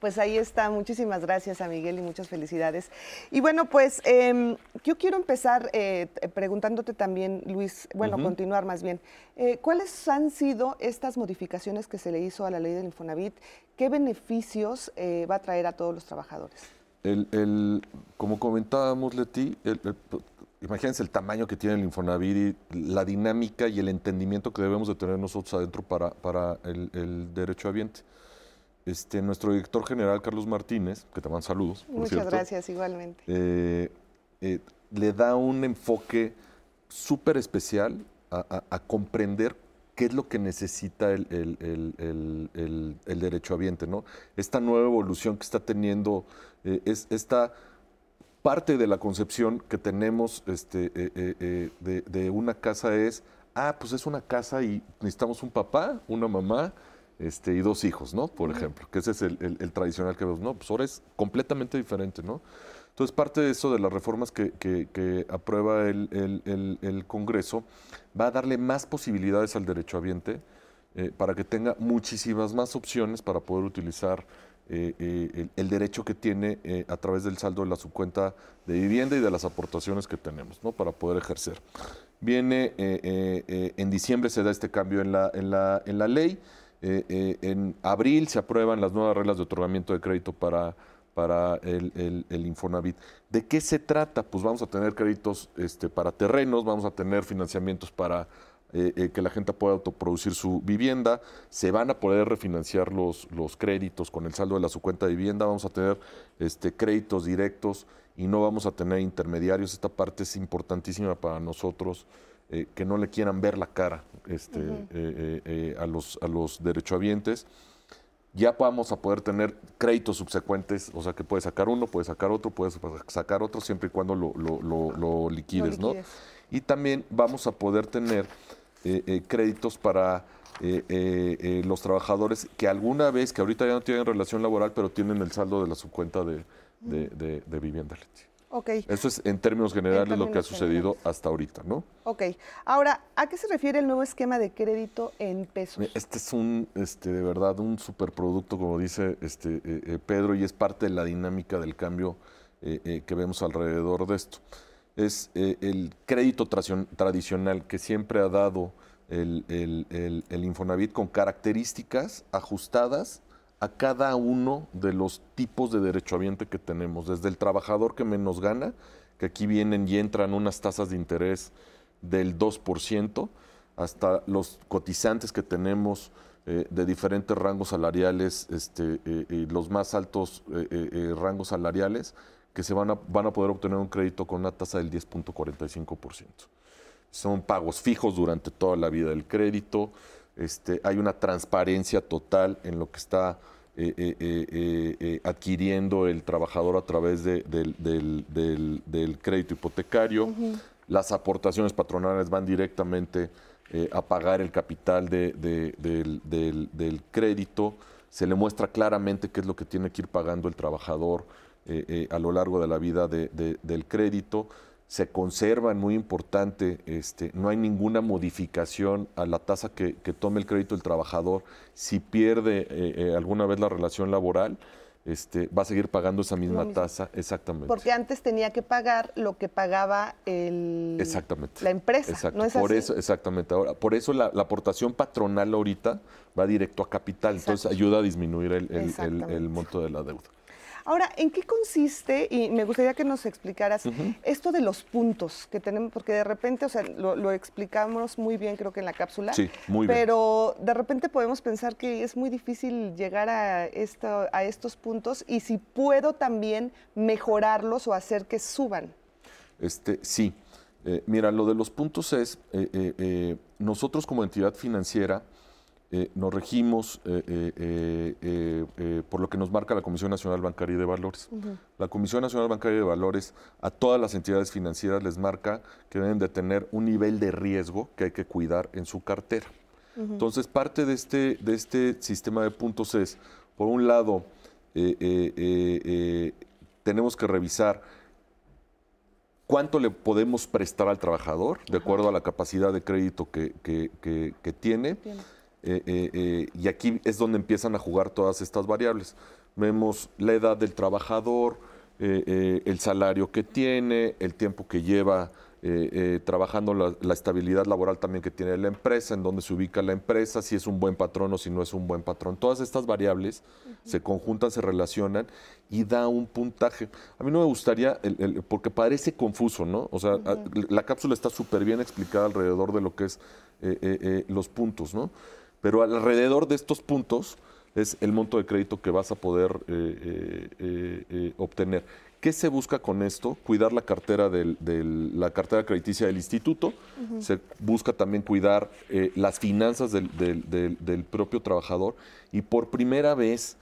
Pues ahí está, muchísimas gracias a Miguel y muchas felicidades. Y bueno, pues em, yo quiero empezar eh, preguntándote también, Luis, bueno, continuar más bien, eh, ¿cuáles han sido estas modificaciones que se le hizo a la ley del Infonavit? ¿Qué beneficios eh, va a traer a todos los trabajadores? El, el- como comentábamos, Leti, el- el- imagínense el tamaño que tiene el Infonavit y la dinámica y el entendimiento que debemos de tener nosotros adentro para, para el, el derecho habiente. Este, nuestro director general, Carlos Martínez, que te mando saludos, por Muchas cierto, gracias, igualmente. eh, eh, le da un enfoque súper especial a, a- a comprender qué es lo que necesita el, el- el- el- el- el derechohabiente, ¿no? Esta nueva evolución que está teniendo, eh, es esta parte de la concepción que tenemos este, eh, eh, eh, de, de una casa es, ah, pues es una casa y necesitamos un papá, una mamá, este, y dos hijos, ¿no? Por ejemplo, que ese es el, el- el tradicional que vemos. No, pues ahora es completamente diferente, ¿no? Entonces, parte de eso, de las reformas que, que- que aprueba el, el- el- el Congreso, va a darle más posibilidades al derechohabiente eh, para que tenga muchísimas más opciones para poder utilizar eh, eh, el, derecho que tiene eh, a través del saldo de la subcuenta de vivienda y de las aportaciones que tenemos, ¿no? Para poder ejercer. Viene, en diciembre se da este cambio en la, en la, en la ley. En abril se aprueban las nuevas reglas de otorgamiento de crédito para, para el, el- el Infonavit. ¿De qué se trata? Pues vamos a tener créditos este, para terrenos, vamos a tener financiamientos para eh, eh, que la gente pueda autoproducir su vivienda, se van a poder refinanciar los, los créditos con el saldo de la su cuenta de vivienda, vamos a tener este, créditos directos y no vamos a tener intermediarios. Esta parte es importantísima para nosotros, eh, que no le quieran ver la cara este, a, los, a los derechohabientes ya vamos a poder tener créditos subsecuentes, o sea que puedes sacar uno, puedes sacar otro, puedes sacar otro, siempre y cuando lo, lo- lo- lo liquides, ¿no? liquides. Y también vamos a poder tener eh, eh, créditos para eh, eh, los trabajadores que alguna vez, que ahorita ya no tienen relación laboral, pero tienen el saldo de la subcuenta de, de, de- de vivienda. Leti. Ok, Eso es en términos generales lo que ha sucedido generales. hasta ahorita, ¿no? ok. Ahora, ¿a qué se refiere el nuevo esquema de crédito en pesos? Este es un, este, de verdad, un superproducto, como dice este, eh, eh, Pedro, y es parte de la dinámica del cambio eh, que vemos alrededor de esto. Es eh, el crédito tradicional que siempre ha dado el, el- Infonavit con características ajustadas a cada uno de los tipos de derechohabiente que tenemos, desde el trabajador que menos gana, que aquí vienen y entran unas tasas de interés del 2%, hasta los cotizantes que tenemos eh, de diferentes rangos salariales, este, eh, los más altos rangos salariales, que se van a, van a poder obtener un crédito con una tasa del 10.45%. Son pagos fijos durante toda la vida del crédito. Este, hay una transparencia total en lo que está eh, eh, eh, adquiriendo el trabajador a través de- del, del- del- del crédito hipotecario. Las aportaciones patronales van directamente a pagar el capital de- de- del, del- del crédito. Se le muestra claramente qué es lo que tiene que ir pagando el trabajador eh, eh, a lo largo de la vida de- de- del crédito. Se conservan, muy importante, este, no hay ninguna modificación a la tasa que, que tome el crédito el trabajador. Si pierde eh, eh, alguna vez la relación laboral, este, va a seguir pagando esa misma tasa, exactamente. Porque antes tenía que pagar lo que pagaba el, Exactamente. la empresa. Exacto. ¿no es por así? eso, exactamente. Ahora, por eso la, la aportación patronal ahorita va directo a capital, entonces ayuda a disminuir el monto de la deuda. Ahora, ¿en qué consiste? Y me gustaría que nos explicaras esto de los puntos que tenemos, porque de repente, o sea, lo, lo explicamos muy bien, creo que en la cápsula. Sí, muy bien. Pero de repente podemos pensar que es muy difícil llegar a, esto, a estos puntos y si puedo también mejorarlos o hacer que suban. Este, sí. Eh, mira, lo de los puntos es, eh, eh, nosotros como entidad financiera eh, nos regimos eh, eh, eh, eh, por lo que nos marca la Comisión Nacional Bancaria y de Valores. La Comisión Nacional Bancaria y de Valores a todas las entidades financieras les marca que deben de tener un nivel de riesgo que hay que cuidar en su cartera. Entonces, parte de este, de este sistema de puntos es, por un lado, tenemos que revisar cuánto le podemos prestar al trabajador, de acuerdo a la capacidad de crédito que, que- que- que tiene. Eh, eh, eh, y aquí es donde empiezan a jugar todas estas variables. Vemos la edad del trabajador, el salario que tiene, el tiempo que lleva trabajando, la, la estabilidad laboral también que tiene la empresa, en dónde se ubica la empresa, si es un buen patrón o si no es un buen patrón. Todas estas variables se conjuntan, se relacionan y da un puntaje. A mí no me gustaría, el- el- porque parece confuso, ¿no? O sea, a- la cápsula está súper bien explicada alrededor de lo que es los puntos, ¿no? Pero alrededor de estos puntos es el monto de crédito que vas a poder eh, eh, eh, obtener. ¿Qué se busca con esto? Cuidar la cartera del, del- la cartera crediticia del instituto. Se busca también cuidar las finanzas del, del- propio trabajador. Y por primera vez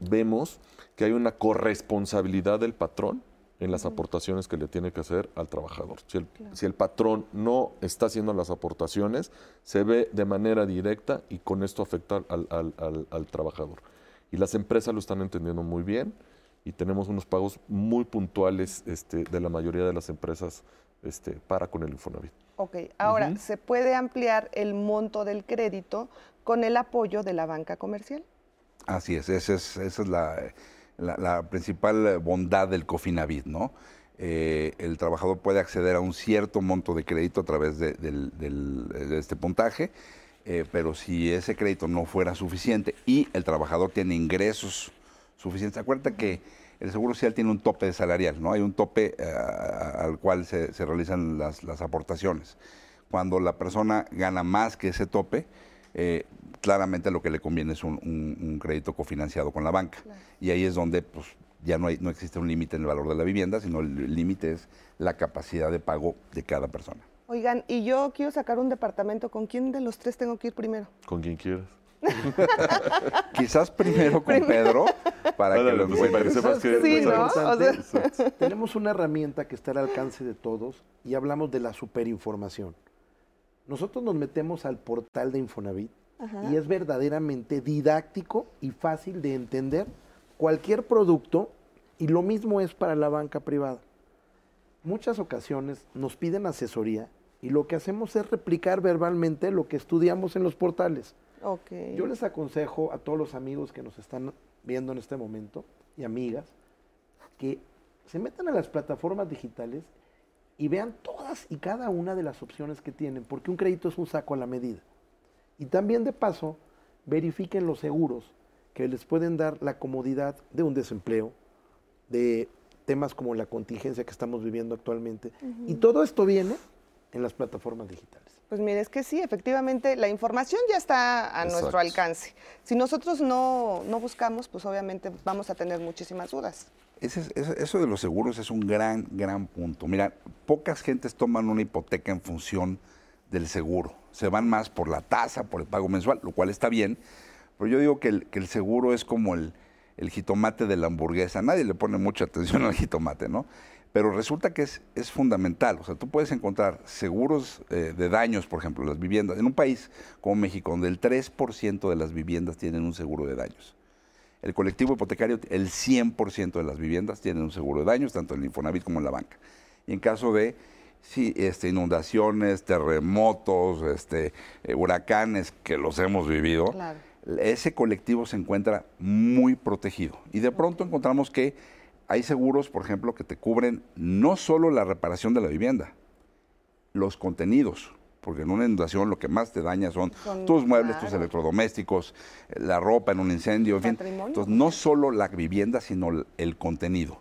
vemos que hay una corresponsabilidad del patrón en las aportaciones que le tiene que hacer al trabajador. Si el, si el patrón no está haciendo las aportaciones, se ve de manera directa y con esto afecta al, al- al- al trabajador. Y las empresas lo están entendiendo muy bien y tenemos unos pagos muy puntuales este, de la mayoría de las empresas este, para con el Infonavit. Ok, ahora, ¿se puede ampliar el monto del crédito con el apoyo de la banca comercial? Así es, esa es, esa es la, la- principal bondad del Cofinavit, ¿no? Eh, el trabajador puede acceder a un cierto monto de crédito a través de, de este puntaje, eh, pero si ese crédito no fuera suficiente y el trabajador tiene ingresos suficientes, acuérdate que el Seguro Social tiene un tope salarial, ¿no? Hay un tope eh, al cual se, realizan las aportaciones. Cuando la persona gana más que ese tope, eh, claramente lo que le conviene es un, un- un crédito cofinanciado con la banca. Y ahí es donde pues, ya no, hay, no existe un límite en el valor de la vivienda, sino el límite es la capacidad de pago de cada persona. Oigan, y yo quiero sacar un departamento, ¿con quién de los tres tengo que ir primero? Con quien quieras. Quizás primero con Pedro, para que lo pues, para que encuentres. sepas que- Sí, pues, ¿no? O sea- Tenemos una herramienta que está al alcance de todos y hablamos de la superinformación. Nosotros nos metemos al portal de Infonavit y es verdaderamente didáctico y fácil de entender cualquier producto y lo mismo es para la banca privada. Muchas ocasiones nos piden asesoría y lo que hacemos es replicar verbalmente lo que estudiamos en los portales. Yo les aconsejo a todos los amigos que nos están viendo en este momento y amigas que se metan a las plataformas digitales y vean todas y cada una de las opciones que tienen, porque un crédito es un saco a la medida. Y también de paso, verifiquen los seguros que les pueden dar la comodidad de un desempleo, de temas como la contingencia que estamos viviendo actualmente. Y todo esto viene en las plataformas digitales. Pues mire, es que sí, efectivamente, la información ya está a Exacto. nuestro alcance. Si nosotros no, no buscamos, pues obviamente vamos a tener muchísimas dudas. Ese es- eso, de los seguros es un gran, gran punto. Mira, pocas gentes toman una hipoteca en función del seguro. Se van más por la tasa, por el pago mensual, lo cual está bien. Pero yo digo que el, seguro es como el, el jitomate de la hamburguesa. Nadie le pone mucha atención al jitomate, ¿no? Pero resulta que es, es fundamental. O sea, tú puedes encontrar seguros eh, de daños, por ejemplo, las viviendas. En un país como México, donde el 3% de las viviendas tienen un seguro de daños. El colectivo hipotecario, el 100% de las viviendas tienen un seguro de daños, tanto en el Infonavit como en la banca. Y en caso de sí, este, inundaciones, terremotos, este, eh, huracanes, que los hemos vivido, Claro. ese colectivo se encuentra muy protegido. Y de pronto encontramos que hay seguros, por ejemplo, que te cubren no solo la reparación de la vivienda, los contenidos. Porque en una inundación lo que más te daña son tus muebles, tus electrodomésticos, la ropa en un incendio, en fin. Entonces, no solo la vivienda, sino el- contenido.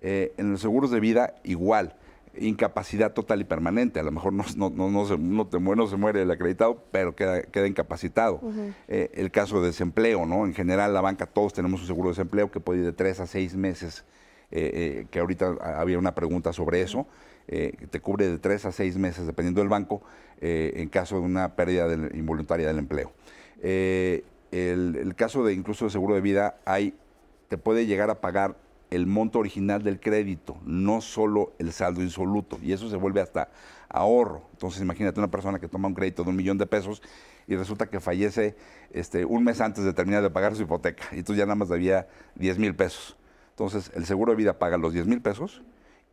Eh, en los seguros de vida, igual. Incapacidad total y permanente. A lo mejor no, no, no, no se, te muere, no se muere el acreditado, pero queda, queda incapacitado. Eh, el caso de desempleo, ¿no? En general, la banca, todos tenemos un seguro de desempleo que puede ir de tres a seis meses. eh, eh, que ahorita había una pregunta sobre eso. Eh, te cubre de tres a seis meses, dependiendo del banco, eh, en caso de una pérdida involuntaria del empleo. Eh, el, el caso de incluso de seguro de vida, hay, te puede llegar a pagar el monto original del crédito, no solo el saldo insoluto, y eso se vuelve hasta ahorro. Entonces imagínate una persona que toma un crédito de un millón de pesos y resulta que fallece este, un mes antes de terminar de pagar su hipoteca, y tú ya nada más debía 10 mil pesos. Entonces el seguro de vida paga los 10 mil pesos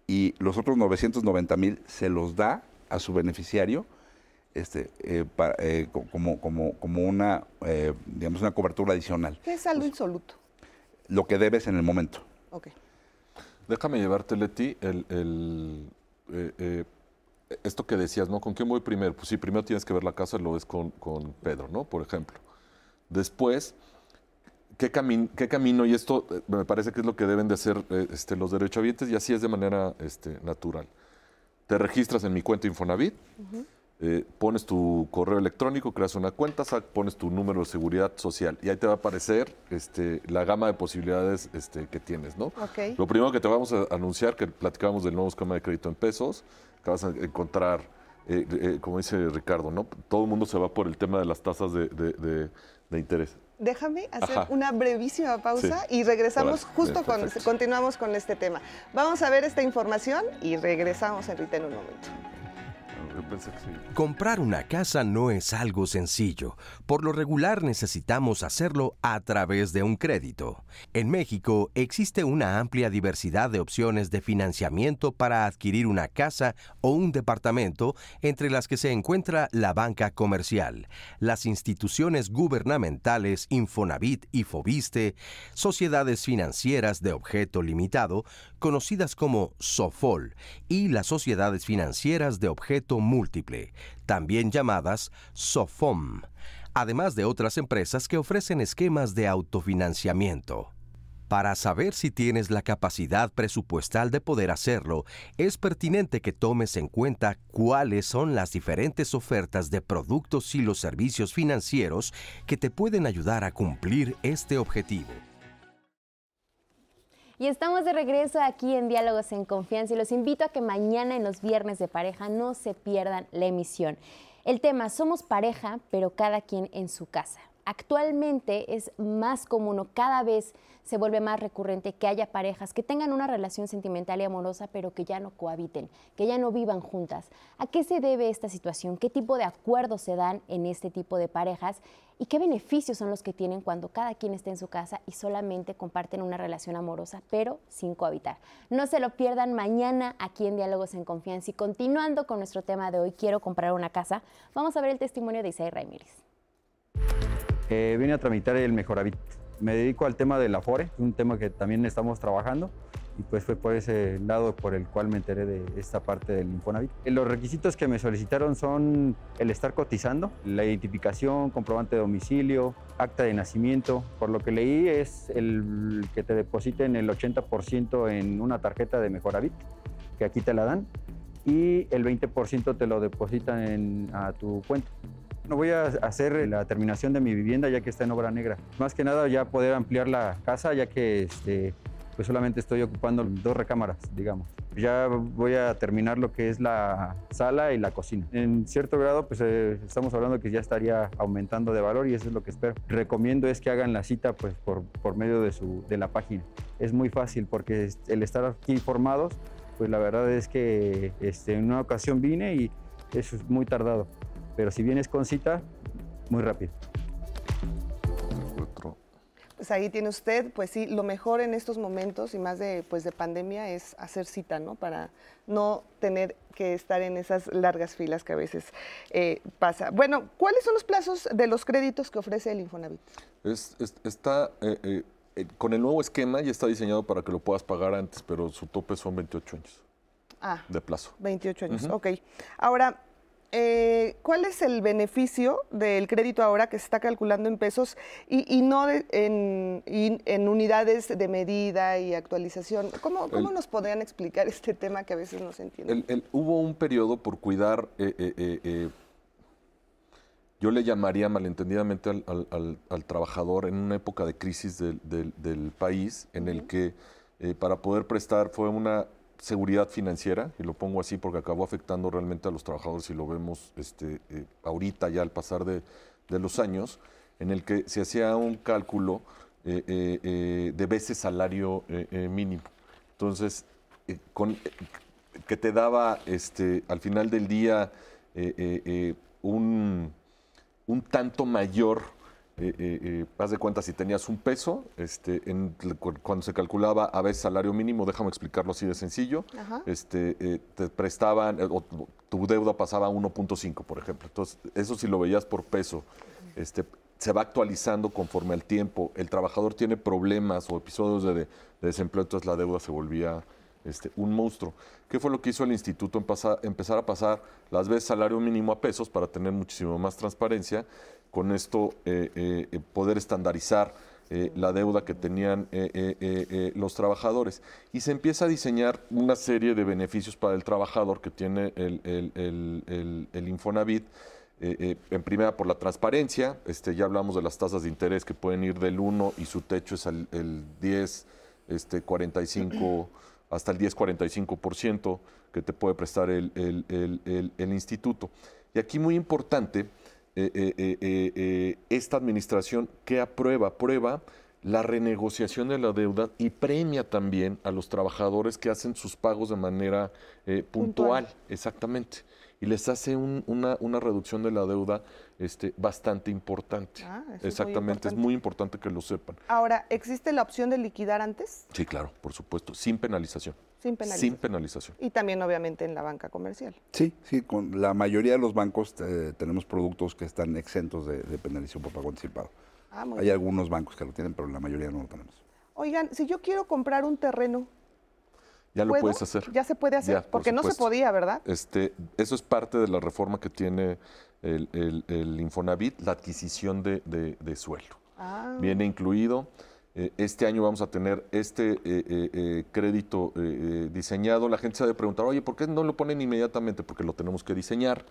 y los otros 990 mil se los da a su beneficiario este, eh, pa- eh, co- como, como, como una, eh, digamos, una cobertura adicional. ¿Qué es saldo insoluto? Lo que debes en el momento. Ok. Déjame llevarte, Leti, el, el, eh, eh, esto que decías, ¿no? ¿Con quién voy primero? Pues sí, primero tienes que ver la casa, lo ves con, con Pedro, ¿no? Por ejemplo. Después, ¿qué, cami- qué camino? Y esto eh, me parece que es lo que deben de hacer eh, este, los derechohabientes, y así es de manera este, natural. Te registras en mi cuenta Infonavit, eh, pones tu correo electrónico, creas una cuenta, sac- pones tu número de seguridad social y ahí te va a aparecer este, la gama de posibilidades este, que tienes, ¿no? Lo primero que te vamos a anunciar, que platicábamos del nuevo esquema de crédito en pesos, que vas a encontrar, eh, eh, como dice Ricardo, ¿no? Todo el mundo se va por el tema de las tasas de, de- de- de interés. Déjame hacer Ajá. una brevísima pausa Sí. y regresamos justo continuamos con este tema. Vamos a ver esta información y regresamos, Enrique, en un momento. Comprar una casa no es algo sencillo. Por lo regular necesitamos hacerlo a través de un crédito. En México existe una amplia diversidad de opciones de financiamiento para adquirir una casa o un departamento, entre las que se encuentra la banca comercial, las instituciones gubernamentales Infonavit y Fobiste, sociedades financieras de objeto limitado, conocidas como SOFOL, y las sociedades financieras de objeto múltiple, también llamadas SOFOM, además de otras empresas que ofrecen esquemas de autofinanciamiento. Para saber si tienes la capacidad presupuestal de poder hacerlo, es pertinente que tomes en cuenta cuáles son las diferentes ofertas de productos y los servicios financieros que te pueden ayudar a cumplir este objetivo. Y estamos de regreso aquí en Diálogos en Confianza y los invito a que mañana en los viernes de pareja no se pierdan la emisión. El tema, somos pareja, pero cada quien en su casa. Actualmente es más común o cada vez se vuelve más recurrente que haya parejas que tengan una relación sentimental y amorosa, pero que ya no cohabiten, que ya no vivan juntas. ¿A qué se debe esta situación? ¿Qué tipo de acuerdos se dan en este tipo de parejas? ¿Y qué beneficios son los que tienen cuando cada quien está en su casa y solamente comparten una relación amorosa, pero sin cohabitar? No se lo pierdan mañana aquí en Diálogos en Confianza. Y continuando con nuestro tema de hoy, quiero comprar una casa, vamos a ver el testimonio de Isaí Ramírez. Eh, vine a tramitar el Mejoravit. Me dedico al tema del Afore, un tema que también estamos trabajando y pues fue por ese lado por el cual me enteré de esta parte del Infonavit. Eh, Los requisitos que me solicitaron son el estar cotizando, la identificación, comprobante de domicilio, acta de nacimiento. Por lo que leí es el que te depositen el 80% en una tarjeta de Mejoravit, que aquí te la dan, y el 20% te lo depositan en- a tu cuenta. No voy a hacer la terminación de mi vivienda ya que está en obra negra. Más que nada ya poder ampliar la casa ya que este, pues solamente estoy ocupando dos recámaras, digamos. Ya voy a terminar lo que es la sala y la cocina. En cierto grado, pues eh, estamos hablando que ya estaría aumentando de valor y eso es lo que espero. Recomiendo es que hagan la cita pues por, por medio de, su, de la página. Es muy fácil porque el estar aquí informados, pues la verdad es que este, en una ocasión vine y eso es muy tardado. Pero si vienes con cita, muy rápido. Pues ahí tiene usted, pues sí, lo mejor en estos momentos y más de, pues de pandemia es hacer cita, ¿no? Para no tener que estar en esas largas filas que a veces eh, pasa. Bueno, ¿cuáles son los plazos de los créditos que ofrece el Infonavit? Es, es- está, eh, eh, con el nuevo esquema ya está diseñado para que lo puedas pagar antes, pero su tope son 28 años Ah, de plazo. 28 años, Ujú. ok. Ahora, eh, ¿cuál es el beneficio del crédito ahora que se está calculando en pesos y, y no de- en, y en unidades de medida y actualización? ¿Cómo, cómo El- nos podrían explicar este tema que a veces no se entiende? El- el- hubo un periodo por cuidar, eh, eh, yo le llamaría malentendidamente al, al- al- al trabajador en una época de crisis del, del- del país, en el que para poder prestar fue una seguridad financiera, y lo pongo así porque acabó afectando realmente a los trabajadores y lo vemos este, eh, ahorita ya al pasar de, los años, en el que se hacía un cálculo eh, eh, de veces salario mínimo. Entonces, que te daba este, al final del día un tanto mayor, eh, eh, eh, haz de cuenta si tenías un peso, este, en- cu- cuando se calculaba a veces salario mínimo, déjame explicarlo así de sencillo, Ajá. este, eh, te prestaban, eh, o tu- deuda pasaba a 1.5, por ejemplo. Entonces, eso si lo veías por peso, este, se va actualizando conforme al tiempo. El trabajador tiene problemas o episodios de, de desempleo, entonces la deuda se volvía este, un monstruo. ¿Qué fue lo que hizo el instituto? Empezar, empezar a pasar las veces salario mínimo a pesos para tener muchísimo más transparencia. Con esto eh, eh, eh, poder estandarizar la deuda que tenían los trabajadores. Y se empieza a diseñar una serie de beneficios para el trabajador que tiene el, el- el- Infonavit. en primera, por la transparencia, este, ya hablamos de las tasas de interés que pueden ir del 1 y su techo es el, el 10, este, 45, hasta el 10-45% que te puede prestar el instituto. Y aquí muy importante, eh, eh, eh, eh, esta administración que aprueba, aprueba la renegociación de la deuda y premia también a los trabajadores que hacen sus pagos de manera eh, puntual, exactamente. Y les hace un- una, una reducción de la deuda este, bastante importante. Ah, eso es muy exactamente, es muy importante que lo sepan. Ahora, ¿existe la opción de liquidar antes? Sí, claro, por supuesto, sin penalización. Sin penalización. Sin penalización. Y también, obviamente, en la banca comercial. Sí, sí, con la mayoría de los bancos eh, tenemos productos que están exentos de, de penalización por pago anticipado. Ah, muy Hay bien. algunos bancos que lo tienen, pero la mayoría no lo tenemos. Oigan, si yo quiero comprar un terreno, Ya lo puedes hacer. Ya se puede hacer, Ya, por porque no se podía, ¿verdad? Este, eso es parte de la reforma que tiene el, el- el Infonavit, la adquisición de, de- de suelo. Ah, Viene incluido. Eh, este año vamos a tener este eh, eh, eh, crédito eh, eh, diseñado. La gente se ha de preguntar, oye, ¿por qué no lo ponen inmediatamente? Porque lo tenemos que diseñar.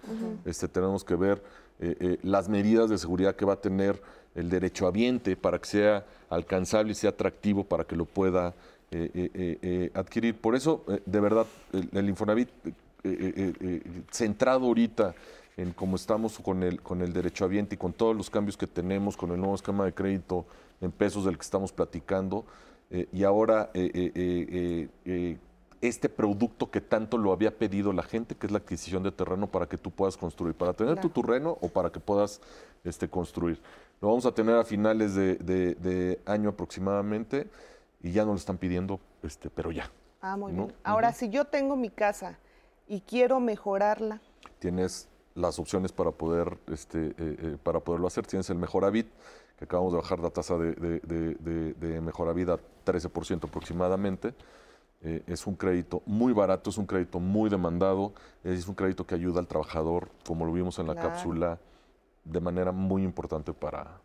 este, tenemos que ver eh, eh, las medidas de seguridad que va a tener el derechohabiente para que sea alcanzable y sea atractivo para que lo pueda eh, eh, eh, eh, adquirir. Por eso, eh, de verdad, el, el Infonavit, eh, eh, eh, eh, centrado ahorita en cómo estamos con el, con el derechohabiente y con todos los cambios que tenemos, con el nuevo esquema de crédito en pesos del que estamos platicando, eh, y ahora eh, eh, este producto que tanto lo había pedido la gente, que es la adquisición de terreno para que tú puedas construir, para tener tu terreno o para que puedas este, construir. Lo vamos a tener a finales de, de- de año aproximadamente y ya no lo están pidiendo, este, pero ya. ah, muy ¿no? bien. Ahora, si yo tengo mi casa y quiero mejorarla, tienes las opciones para poder este, eh, eh, para poderlo hacer. Tienes el Mejoravit, que acabamos de bajar la tasa de, de, de, de- de Mejoravit a 13% aproximadamente. Eh, es un crédito muy barato, es un crédito muy demandado, es un crédito que ayuda al trabajador, como lo vimos en la Claro. cápsula, de manera muy importante para...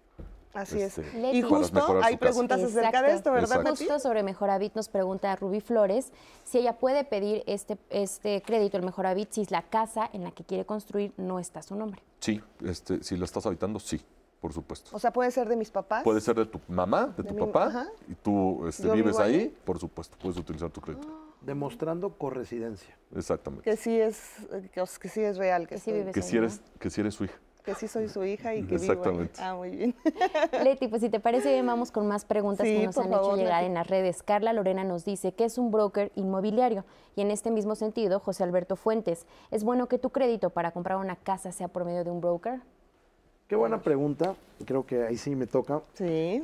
así este, es. Leti. Y justo hay preguntas acerca Exacto. de esto, ¿verdad, Exacto. Justo sobre Mejoravit nos pregunta Ruby Flores si ella puede pedir este, este crédito, el Mejoravit, si la casa en la que quiere construir no está a su nombre. Sí, este, si lo estás habitando, sí, por supuesto. O sea, puede ser de mis papás. Puede ser de tu mamá, de, De tu mi- papá, ajá. y tú este, vives ahí, ahí. por supuesto, puedes utilizar tu crédito. Demostrando corresidencia. Exactamente. Que sí es, que, sí es real. Que, Que sí estoy- vives Que ahí, si ¿no? eres, que si eres su hija. que sí soy su hija y que vivo ahí. Exactamente. Ah, muy bien. Leti, pues si te parece bien, vamos con más preguntas Sí, que nos han favor, hecho llegar Leti. en las redes. Carla Lorena nos dice que es un broker inmobiliario. Y en este mismo sentido, José Alberto Fuentes, ¿es bueno que tu crédito para comprar una casa sea por medio de un broker? Qué buena pregunta. Creo que ahí sí me toca. Sí.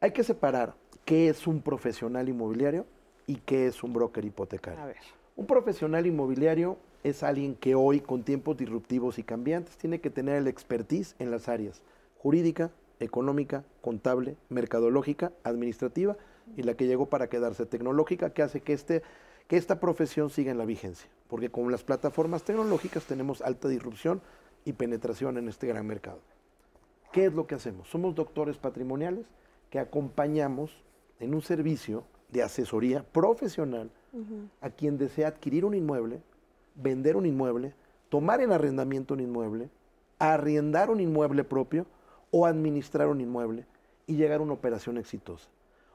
Hay que separar qué es un profesional inmobiliario y qué es un broker hipotecario. A ver. Un profesional inmobiliario es alguien que hoy, con tiempos disruptivos y cambiantes, tiene que tener el expertise en las áreas jurídica, económica, contable, mercadológica, administrativa y la que llegó para quedarse tecnológica, que hace que, este, que esta profesión siga en la vigencia. Porque con las plataformas tecnológicas tenemos alta disrupción y penetración en este gran mercado. ¿Qué es lo que hacemos? Somos doctores patrimoniales que acompañamos en un servicio de asesoría profesional a quien desea adquirir un inmueble, vender un inmueble, tomar en arrendamiento un inmueble, arriendar un inmueble propio o administrar un inmueble y llegar a una operación exitosa.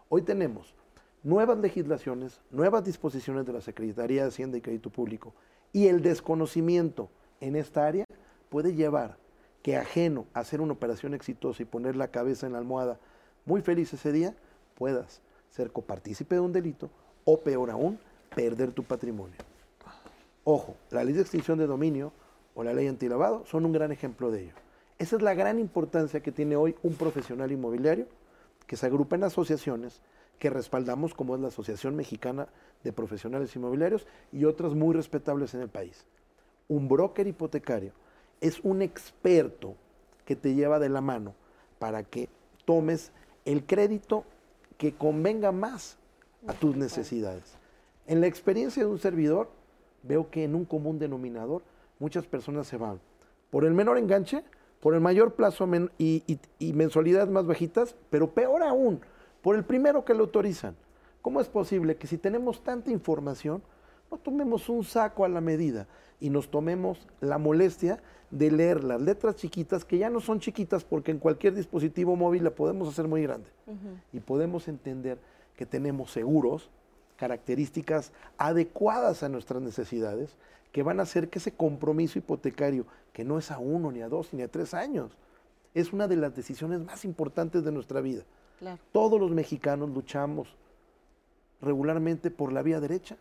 Hoy tenemos nuevas legislaciones, nuevas disposiciones de la Secretaría de Hacienda y Crédito Público y el desconocimiento en esta área puede llevar que ajeno a hacer una operación exitosa y poner la cabeza en la almohada muy feliz ese día, puedas ser copartícipe de un delito o peor aún, perder tu patrimonio. Ojo, la ley de extinción de dominio o la ley antilavado son un gran ejemplo de ello. Esa es la gran importancia que tiene hoy un profesional inmobiliario que se agrupa en asociaciones que respaldamos como es la Asociación Mexicana de Profesionales Inmobiliarios y otras muy respetables en el país. Un broker hipotecario es un experto que te lleva de la mano para que tomes el crédito que convenga más a tus necesidades. En la experiencia de un servidor, veo que en un común denominador muchas personas se van por el menor enganche, por el mayor plazo y, y- y mensualidades más bajitas, pero peor aún, por el primero que lo autorizan. ¿Cómo es posible que si tenemos tanta información, no tomemos un saco a la medida y nos tomemos la molestia de leer las letras chiquitas, que ya no son chiquitas porque en cualquier dispositivo móvil la podemos hacer muy grande? Y podemos entender que tenemos seguros, características adecuadas a nuestras necesidades, que van a hacer que ese compromiso hipotecario, que no es a uno, ni a dos, ni a tres años, es una de las decisiones más importantes de nuestra vida. Claro. Todos los mexicanos luchamos regularmente por la vía derecha,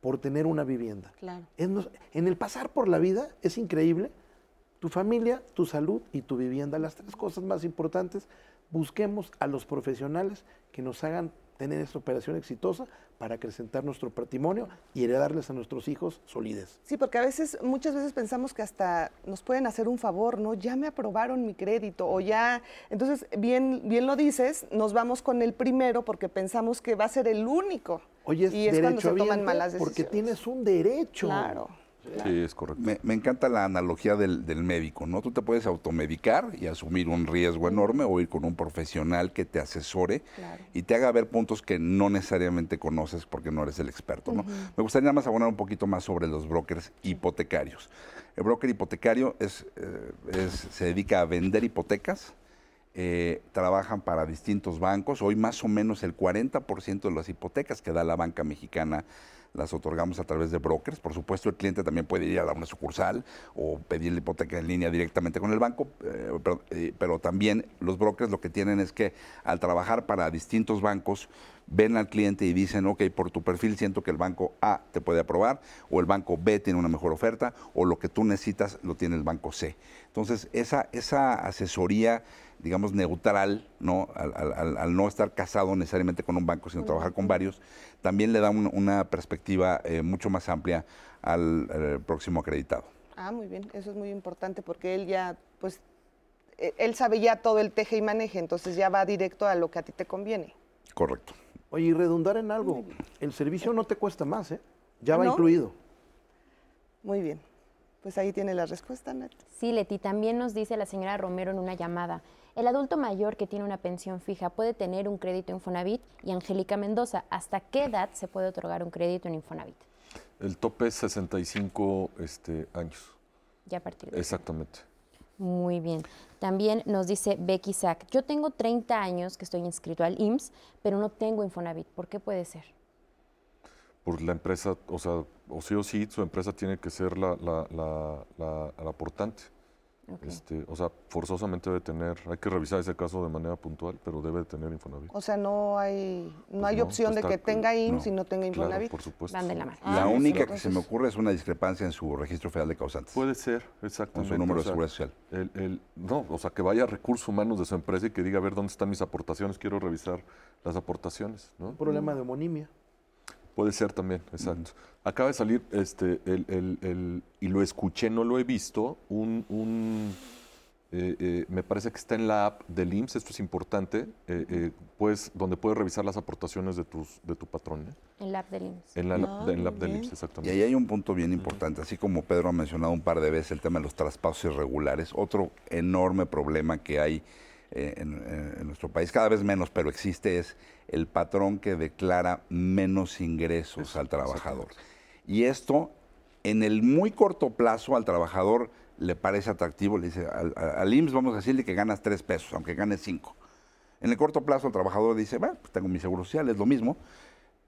por tener una vivienda. Claro. En el pasar por la vida es increíble. Tu familia, tu salud y tu vivienda, las tres cosas más importantes, busquemos a los profesionales que nos hagan tener esta operación exitosa para acrecentar nuestro patrimonio y heredarles a nuestros hijos solidez. Sí, porque a veces, muchas veces pensamos que hasta nos pueden hacer un favor, ¿no? Ya me aprobaron mi crédito o ya. Entonces, bien, bien lo dices, nos vamos con el primero porque pensamos que va a ser el único. Oye, es y es cuando se toman malas porque decisiones. tienes un derecho. Claro. Sí, es correcto. Me, me encanta la analogía del, del médico, ¿no? Tú te puedes automedicar y asumir un riesgo enorme o ir con un profesional que te asesore Claro. y te haga ver puntos que no necesariamente conoces porque no eres el experto, ¿no? Me gustaría nada más abonar un poquito más sobre los brokers hipotecarios. El broker hipotecario es, eh, es- se dedica a vender hipotecas, eh, trabajan para distintos bancos. Hoy más o menos el 40% de las hipotecas que da la banca mexicana las otorgamos a través de brokers. Por supuesto, el cliente también puede ir a una sucursal o pedir la hipoteca en línea directamente con el banco, eh, pero, eh, pero también los brokers lo que tienen es que al trabajar para distintos bancos, ven al cliente y dicen, ok, por tu perfil siento que el banco A te puede aprobar, o el banco B tiene una mejor oferta, o lo que tú necesitas lo tiene el banco C. Entonces, esa, esa asesoría, digamos, neutral, ¿no? Al, al- al- al no estar casado necesariamente con un banco, sino trabajar con varios, también le da un- una perspectiva eh, mucho más amplia al, al próximo acreditado. Ah, muy bien, eso es muy importante porque él ya, pues, eh, él sabe ya todo el teje y maneje, entonces ya va directo a lo que a ti te conviene. Correcto. Oye, y redundar en algo, el servicio no te cuesta más, ¿eh? Ya ¿Ah, va no? incluido. Muy bien. Pues ahí tiene la respuesta, Nat. Sí, Leti, también nos dice la señora Romero en una llamada, el adulto mayor que tiene una pensión fija puede tener un crédito Infonavit y Angélica Mendoza, ¿hasta qué edad se puede otorgar un crédito en Infonavit? El tope es 65 este, años. Ya a partir de Exactamente. Muy bien. También nos dice Becky Sack, yo tengo 30 años que estoy inscrito al IMSS, pero no tengo Infonavit. ¿Por qué puede ser? Por la empresa, o sea, o sí o sí, su empresa tiene que ser la, la, la, la- la Este, o sea, forzosamente debe tener, hay que revisar ese caso de manera puntual, pero debe de tener Infonavit. O sea, no hay, no hay no, opción de está- que tenga IMSS no, y no tenga Claro, Infonavit. por supuesto. Van de la mano. La Ah, única sí, que se me ocurre es una discrepancia en su registro federal de causantes. Puede ser, con exactamente. su número o de seguridad social. el- el- no, o sea, que vaya a recursos humanos de su empresa y que diga, a ver, ¿dónde están mis aportaciones? Quiero revisar las aportaciones, ¿no? Un problema de homonimia. Puede ser también, exacto. Acaba de salir, este, el, el- el- y lo escuché, no lo he visto, un, un, eh, eh, me parece que está en la app del IMSS, esto es importante, eh, eh, pues, donde puedes revisar las aportaciones de, tus, de tu patrón, ¿eh? En la app del IMSS. en la, Ah, en la app del bien. IMSS, Y exactamente. ahí hay un punto bien importante, así como Pedro ha mencionado un par de veces el tema de los traspasos irregulares, otro enorme problema que hay eh, en, eh, en nuestro país, cada vez menos, pero existe, es el patrón que declara menos ingresos al trabajador. Y esto, en el muy corto plazo, al trabajador le parece atractivo, le dice, al, al IMSS vamos a decirle que ganas tres pesos, aunque ganes cinco. En el corto plazo el trabajador dice, bueno, pues tengo mi seguro social, es lo mismo,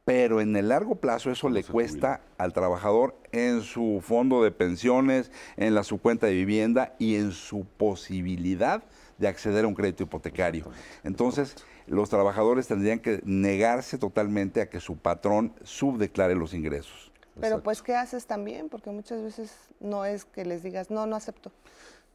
pero en el largo plazo eso le cuesta al trabajador en su fondo de pensiones, en la su cuenta de vivienda y en su posibilidad de acceder a un crédito hipotecario. Entonces, los trabajadores tendrían que negarse totalmente a que su patrón subdeclare los ingresos. Pero pues, ¿qué haces también? Porque muchas veces no es que les digas, no, no acepto.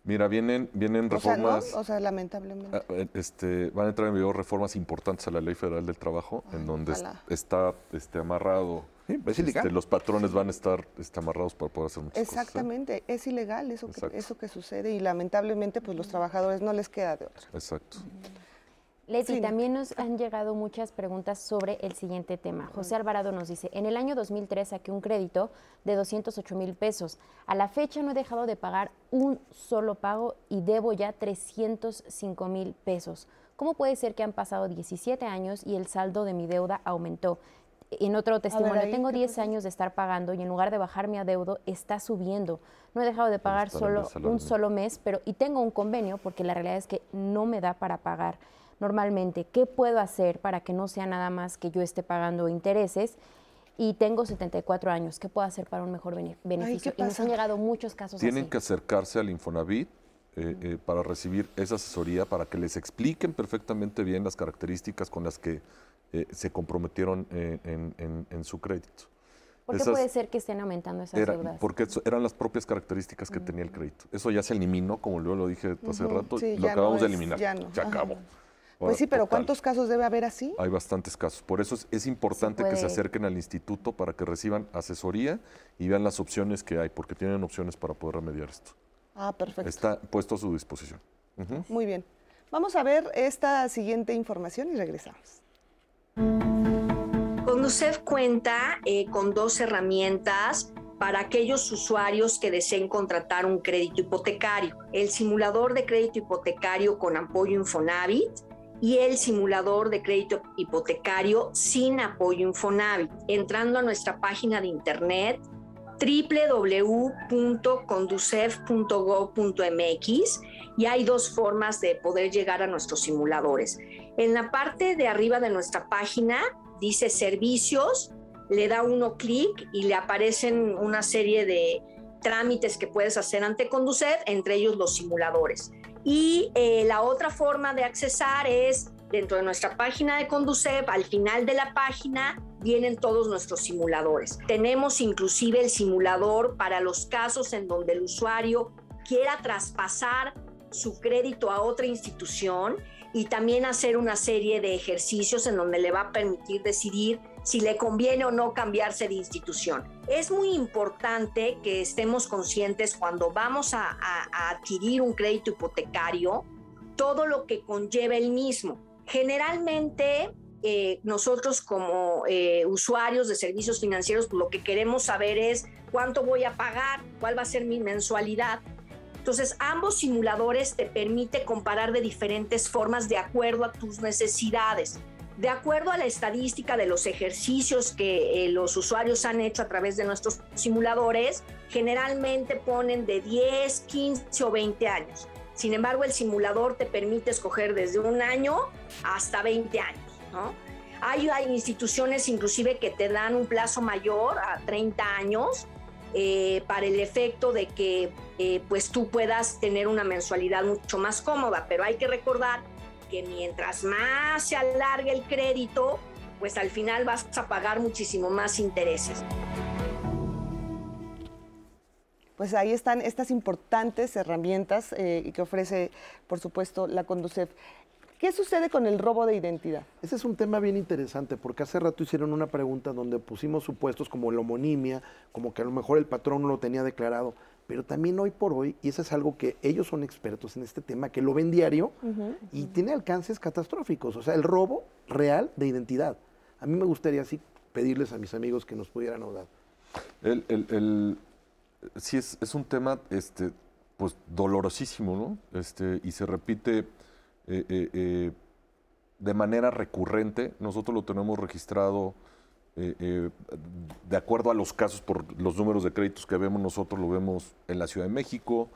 Mira, vienen, vienen O sea, reformas... ¿no? O sea, lamentablemente. Ah, eh, Este, van a entrar en vigor reformas importantes a la Ley Federal del Trabajo, Ay, en donde ojalá. está este, amarrado. Sí, pues es ilegal. este, los patrones van a estar este, amarrados para poder hacer muchas cosas. ¿eh? Exactamente, es ilegal eso que, eso que sucede y lamentablemente pues los trabajadores no les queda de otra. Exacto. Leti, Sí. también nos han llegado muchas preguntas sobre el siguiente tema. José Alvarado nos dice, en el año 2003 saqué un crédito de 208 mil pesos. A la fecha no he dejado de pagar un solo pago y debo ya 305 mil pesos. ¿Cómo puede ser que han pasado 17 años y el saldo de mi deuda aumentó? En otro testimonio, tengo ¿qué 10 pasó? años de estar pagando y en lugar de bajar mi adeudo, está subiendo. No he dejado de pagar solo un solo mes, pero y tengo un convenio porque la realidad es que no me da para pagar normalmente. ¿Qué puedo hacer para que no sea nada más que yo esté pagando intereses? Y tengo 74 años. ¿Qué puedo hacer para un mejor bene- beneficio? y nos han llegado muchos casos Tienen así. que acercarse al Infonavit eh, eh, para recibir esa asesoría, para que les expliquen perfectamente bien las características con las que eh, se comprometieron eh, en, en- en su crédito. ¿Por qué Esas puede ser que estén aumentando esas era- deudas? porque eso- eran las propias características que tenía el crédito. Eso ya se eliminó, como yo lo dije hace rato, sí, lo acabamos no de eliminar. ya no, Se ajá. acabó. Pues Ahora, sí, pero total. ¿cuántos casos debe haber así? Hay bastantes casos. Por eso es, es importante que se acerquen al instituto para que reciban asesoría y vean las opciones que hay, porque tienen opciones para poder remediar esto. Ah, perfecto. Está puesto a su disposición. Muy bien. Vamos a ver esta siguiente información y regresamos. Conducef cuenta eh, con dos herramientas para aquellos usuarios que deseen contratar un crédito hipotecario. El simulador de crédito hipotecario con apoyo Infonavit y el simulador de crédito hipotecario sin apoyo Infonavit. Entrando a nuestra página de internet www.conducef.gov.mx y hay dos formas de poder llegar a nuestros simuladores. En la parte de arriba de nuestra página dice servicios, le da uno clic y le aparecen una serie de trámites que puedes hacer ante Conducef, entre ellos los simuladores. Y eh, la otra forma de accesar es dentro de nuestra página de Conducef, al final de la página vienen todos nuestros simuladores. Tenemos inclusive el simulador para los casos en donde el usuario quiera traspasar su crédito a otra institución y también hacer una serie de ejercicios en donde le va a permitir decidir si le conviene o no cambiarse de institución. Es muy importante que estemos conscientes cuando vamos a, adquirir un crédito hipotecario, todo lo que conlleva el mismo. Generalmente, eh, nosotros como eh, usuarios de servicios financieros, pues, lo que queremos saber es cuánto voy a pagar, cuál va a ser mi mensualidad. Entonces, ambos simuladores te permite comparar de diferentes formas de acuerdo a tus necesidades. De acuerdo a la estadística de los ejercicios que eh, los usuarios han hecho a través de nuestros simuladores, generalmente ponen de 10, 15 o 20 años. Sin embargo, el simulador te permite escoger desde un año hasta 20 años. ¿no? Hay, hay instituciones inclusive que te dan un plazo mayor a 30 años eh, para el efecto de que eh, pues tú puedas tener una mensualidad mucho más cómoda. Pero hay que recordar que mientras más se alargue el crédito, pues al final vas a pagar muchísimo más intereses. Pues ahí están estas importantes herramientas eh, que ofrece, por supuesto, la Conducef. ¿Qué sucede con el robo de identidad? Ese es un tema bien interesante porque hace rato hicieron una pregunta donde pusimos supuestos como la homonimia, como que a lo mejor el patrón no lo tenía declarado, pero también hoy por hoy, y eso es algo que ellos son expertos en este tema, que lo ven diario y tiene alcances catastróficos, o sea, el robo real de identidad. A mí me gustaría así pedirles a mis amigos que nos pudieran ayudar. El, el, el- sí es, es un tema este, pues, dolorosísimo, ¿no? Este, y se repite eh, eh, eh, de manera recurrente. Nosotros lo tenemos registrado eh, eh, de acuerdo a los casos por los números de créditos que vemos nosotros, lo vemos en la Ciudad de México,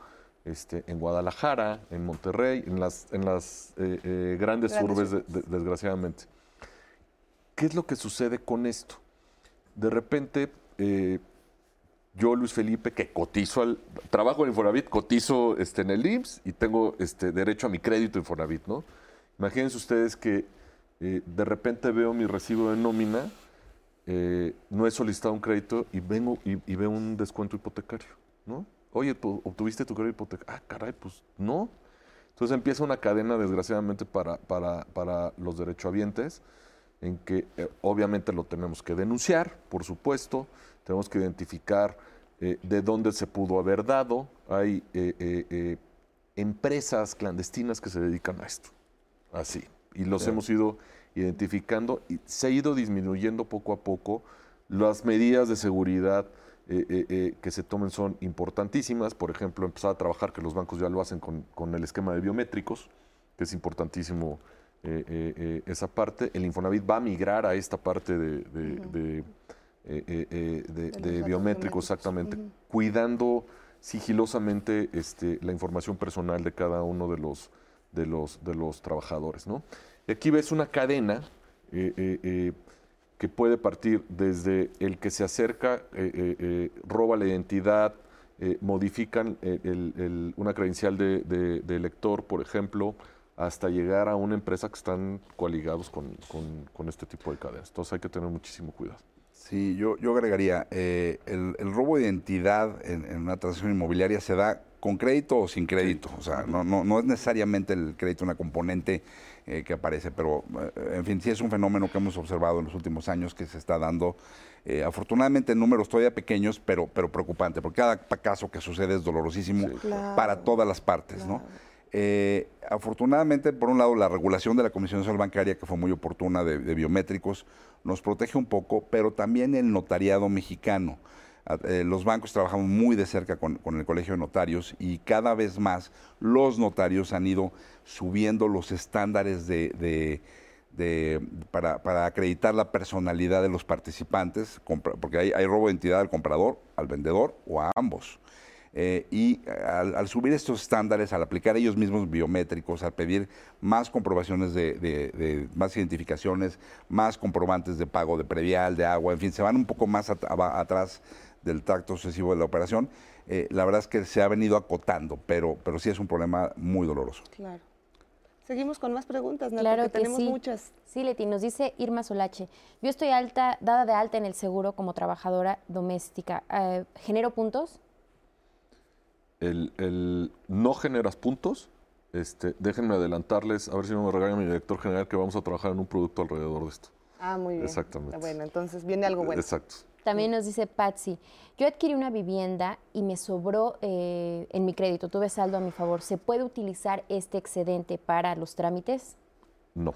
este, en Guadalajara, en Monterrey, en las, en las eh, grandes, Grandes urbes, de- de- desgraciadamente. ¿Qué es lo que sucede con esto? De repente, yo, Luis Felipe, que cotizo al. Trabajo en Infonavit, cotizo este, en el IMSS y tengo este, derecho a mi crédito en Infonavit, ¿no? Imagínense ustedes que de repente veo mi recibo de nómina, eh, no he solicitado un crédito y vengo y, y veo un descuento hipotecario, ¿no? Oye, ¿tú obtuviste tu crédito hipotecario? Ah, caray, pues no. Entonces empieza una cadena, desgraciadamente, para, para, para los derechohabientes, en que eh, obviamente lo tenemos que denunciar, por supuesto, tenemos que identificar eh, de dónde se pudo haber dado. Hay empresas clandestinas que se dedican a esto, así, y los hemos ido identificando y se ha ido disminuyendo poco a poco. Las medidas de seguridad eh, eh, eh, que se tomen son importantísimas. Por ejemplo, empezar a trabajar, que los bancos ya lo hacen con, con el esquema de biométricos, que es importantísimo esa parte. El Infonavit va a migrar a esta parte de, de- biométricos, exactamente, cuidando sigilosamente este, la información personal de cada uno de los, de los, de los trabajadores. ¿no? Y aquí ves una cadena eh, eh, eh, que puede partir desde el que se acerca, roba la identidad, modifican el- el- el- una credencial de, de- de elector, por ejemplo, hasta llegar a una empresa que están coaligados con, con- con este tipo de cadenas. Entonces hay que tener muchísimo cuidado. Sí, yo, yo agregaría, eh, el, el robo de identidad en, en una transacción inmobiliaria se da con crédito o sin crédito. O sea, no, no, no es necesariamente el crédito una componente eh, que aparece, pero eh, en fin, sí es un fenómeno que hemos observado en los últimos años que se está dando. eh, afortunadamente en números todavía pequeños, pero, pero preocupante, porque cada caso que sucede es dolorosísimo Claro, para todas las partes, ¿no? Eh, afortunadamente, por un lado, la regulación de la Comisión Nacional Bancaria, que fue muy oportuna de, de biométricos, nos protege un poco, pero también el notariado mexicano. Eh, los bancos trabajamos muy de cerca con, el Colegio de Notarios y cada vez más los notarios han ido subiendo los estándares de, de- para, para acreditar la personalidad de los participantes, porque hay, robo de identidad al comprador, al vendedor o a ambos. Eh, y al, subir estos estándares, al aplicar ellos mismos biométricos, al pedir más comprobaciones de, más identificaciones, más comprobantes de pago de previal, de agua, en fin, se van un poco más atrás del tracto sucesivo de la operación. Eh, la verdad es que se ha venido acotando, pero, pero sí es un problema muy doloroso. Claro. Seguimos con más preguntas, ¿no? Claro Porque que tenemos sí. muchas. Sí, Leti, nos dice Irma Solache. Yo estoy alta, dada de alta en el seguro como trabajadora doméstica. Eh, ¿Genero puntos? el, el no generas puntos, este, déjenme adelantarles, a ver si no me regaña mi director general, que vamos a trabajar en un producto alrededor de esto. Ah, muy bien. Exactamente. Bueno, entonces viene algo bueno. Exacto. También nos dice Patsy, yo adquirí una vivienda y me sobró eh, en mi crédito, tuve saldo a mi favor. ¿Se puede utilizar este excedente para los trámites? No.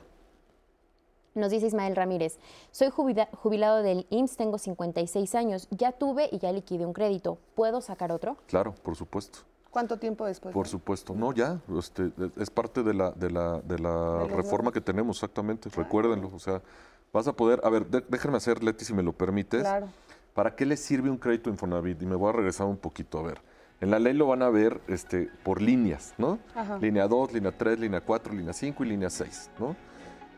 Nos dice Ismael Ramírez, soy jubila- jubilado del IMSS, tengo 56 años, ya tuve y ya liquidé un crédito. ¿Puedo sacar otro? Claro, por supuesto. ¿Cuánto tiempo después? Por supuesto. No, ya. este, es parte de la, de la, de la De las reforma que tenemos, exactamente. Recuérdenlo. O sea, vas a poder. A ver, de- déjenme hacer, Leti, si me lo permites. Claro. ¿Para qué le sirve un crédito Infonavit? Y me voy a regresar un poquito. A ver. En la ley lo van a ver este, por líneas, ¿no? Ajá. Línea 2, línea 3, línea 4, línea 5 y línea 6, ¿no?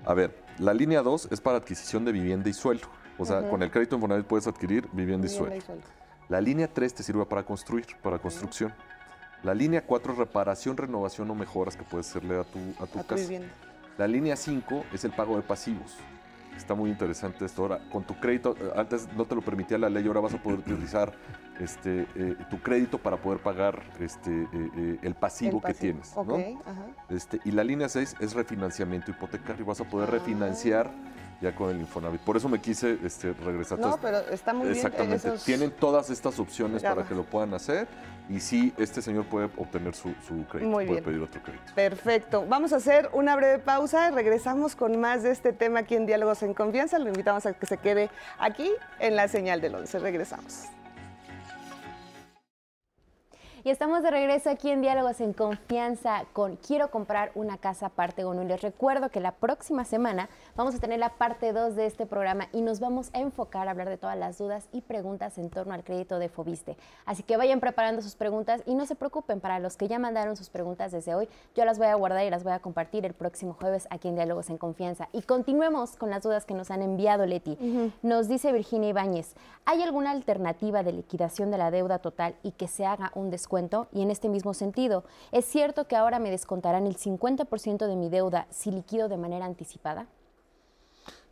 A ver, la línea 2 es para adquisición de vivienda y suelo. O sea, con el crédito Infonavit puedes adquirir vivienda y sueldo. La línea 3 te sirve para construir, para construcción. La línea 4 es reparación, renovación o mejoras que puedes hacerle a tu, a tu A tu casa. vivienda. La línea 5 es el pago de pasivos. Está muy interesante esto. Ahora, con tu crédito, eh, antes no te lo permitía la ley, ahora vas a poder utilizar este, eh, tu crédito para poder pagar este, eh, eh, el pasivo El que tienes. ¿no? ajá. Este, y la línea 6 es refinanciamiento hipotecario. Vas a poder refinanciar ya con el Infonavit. Por eso me quise este, regresar. No, Entonces, pero está muy bien. Exactamente. esos- Tienen todas estas opciones para que lo puedan hacer. Y sí, este señor puede obtener su, su crédito. Muy puede pedir otro crédito. Perfecto. Vamos a hacer una breve pausa. Regresamos con más de este tema aquí en Diálogos en Confianza. Lo invitamos a que se quede aquí en la señal del 11. Regresamos. Y estamos de regreso aquí en Diálogos en Confianza con Quiero comprar una casa parte 1. Y les recuerdo que la próxima semana vamos a tener la parte 2 de este programa y nos vamos a enfocar a hablar de todas las dudas y preguntas en torno al crédito de Fobiste. Así que vayan preparando sus preguntas y no se preocupen, para los que ya mandaron sus preguntas desde hoy, yo las voy a guardar y las voy a compartir el próximo jueves aquí en Diálogos en Confianza. Y continuemos con las dudas que nos han enviado, Leti. Nos dice Virginia Ibáñez, ¿hay alguna alternativa de liquidación de la deuda total y que se haga un descuento? Y en este mismo sentido, ¿es cierto que ahora me descontarán el 50% de mi deuda si liquido de manera anticipada?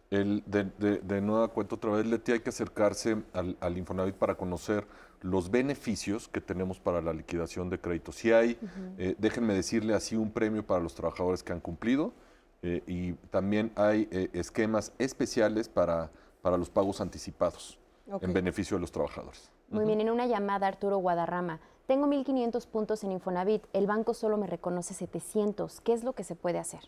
El, de, de- de nueva cuenta otra vez, Leti, hay que acercarse al, al Infonavit para conocer los beneficios que tenemos para la liquidación de créditos. Si hay, eh, déjenme decirle así, un premio para los trabajadores que han cumplido eh, y también hay eh, esquemas especiales para, para los pagos anticipados Ok. en beneficio de los trabajadores. Muy bien, en una llamada Arturo Guadarrama, tengo 1.500 puntos en Infonavit, el banco solo me reconoce 700, ¿qué es lo que se puede hacer?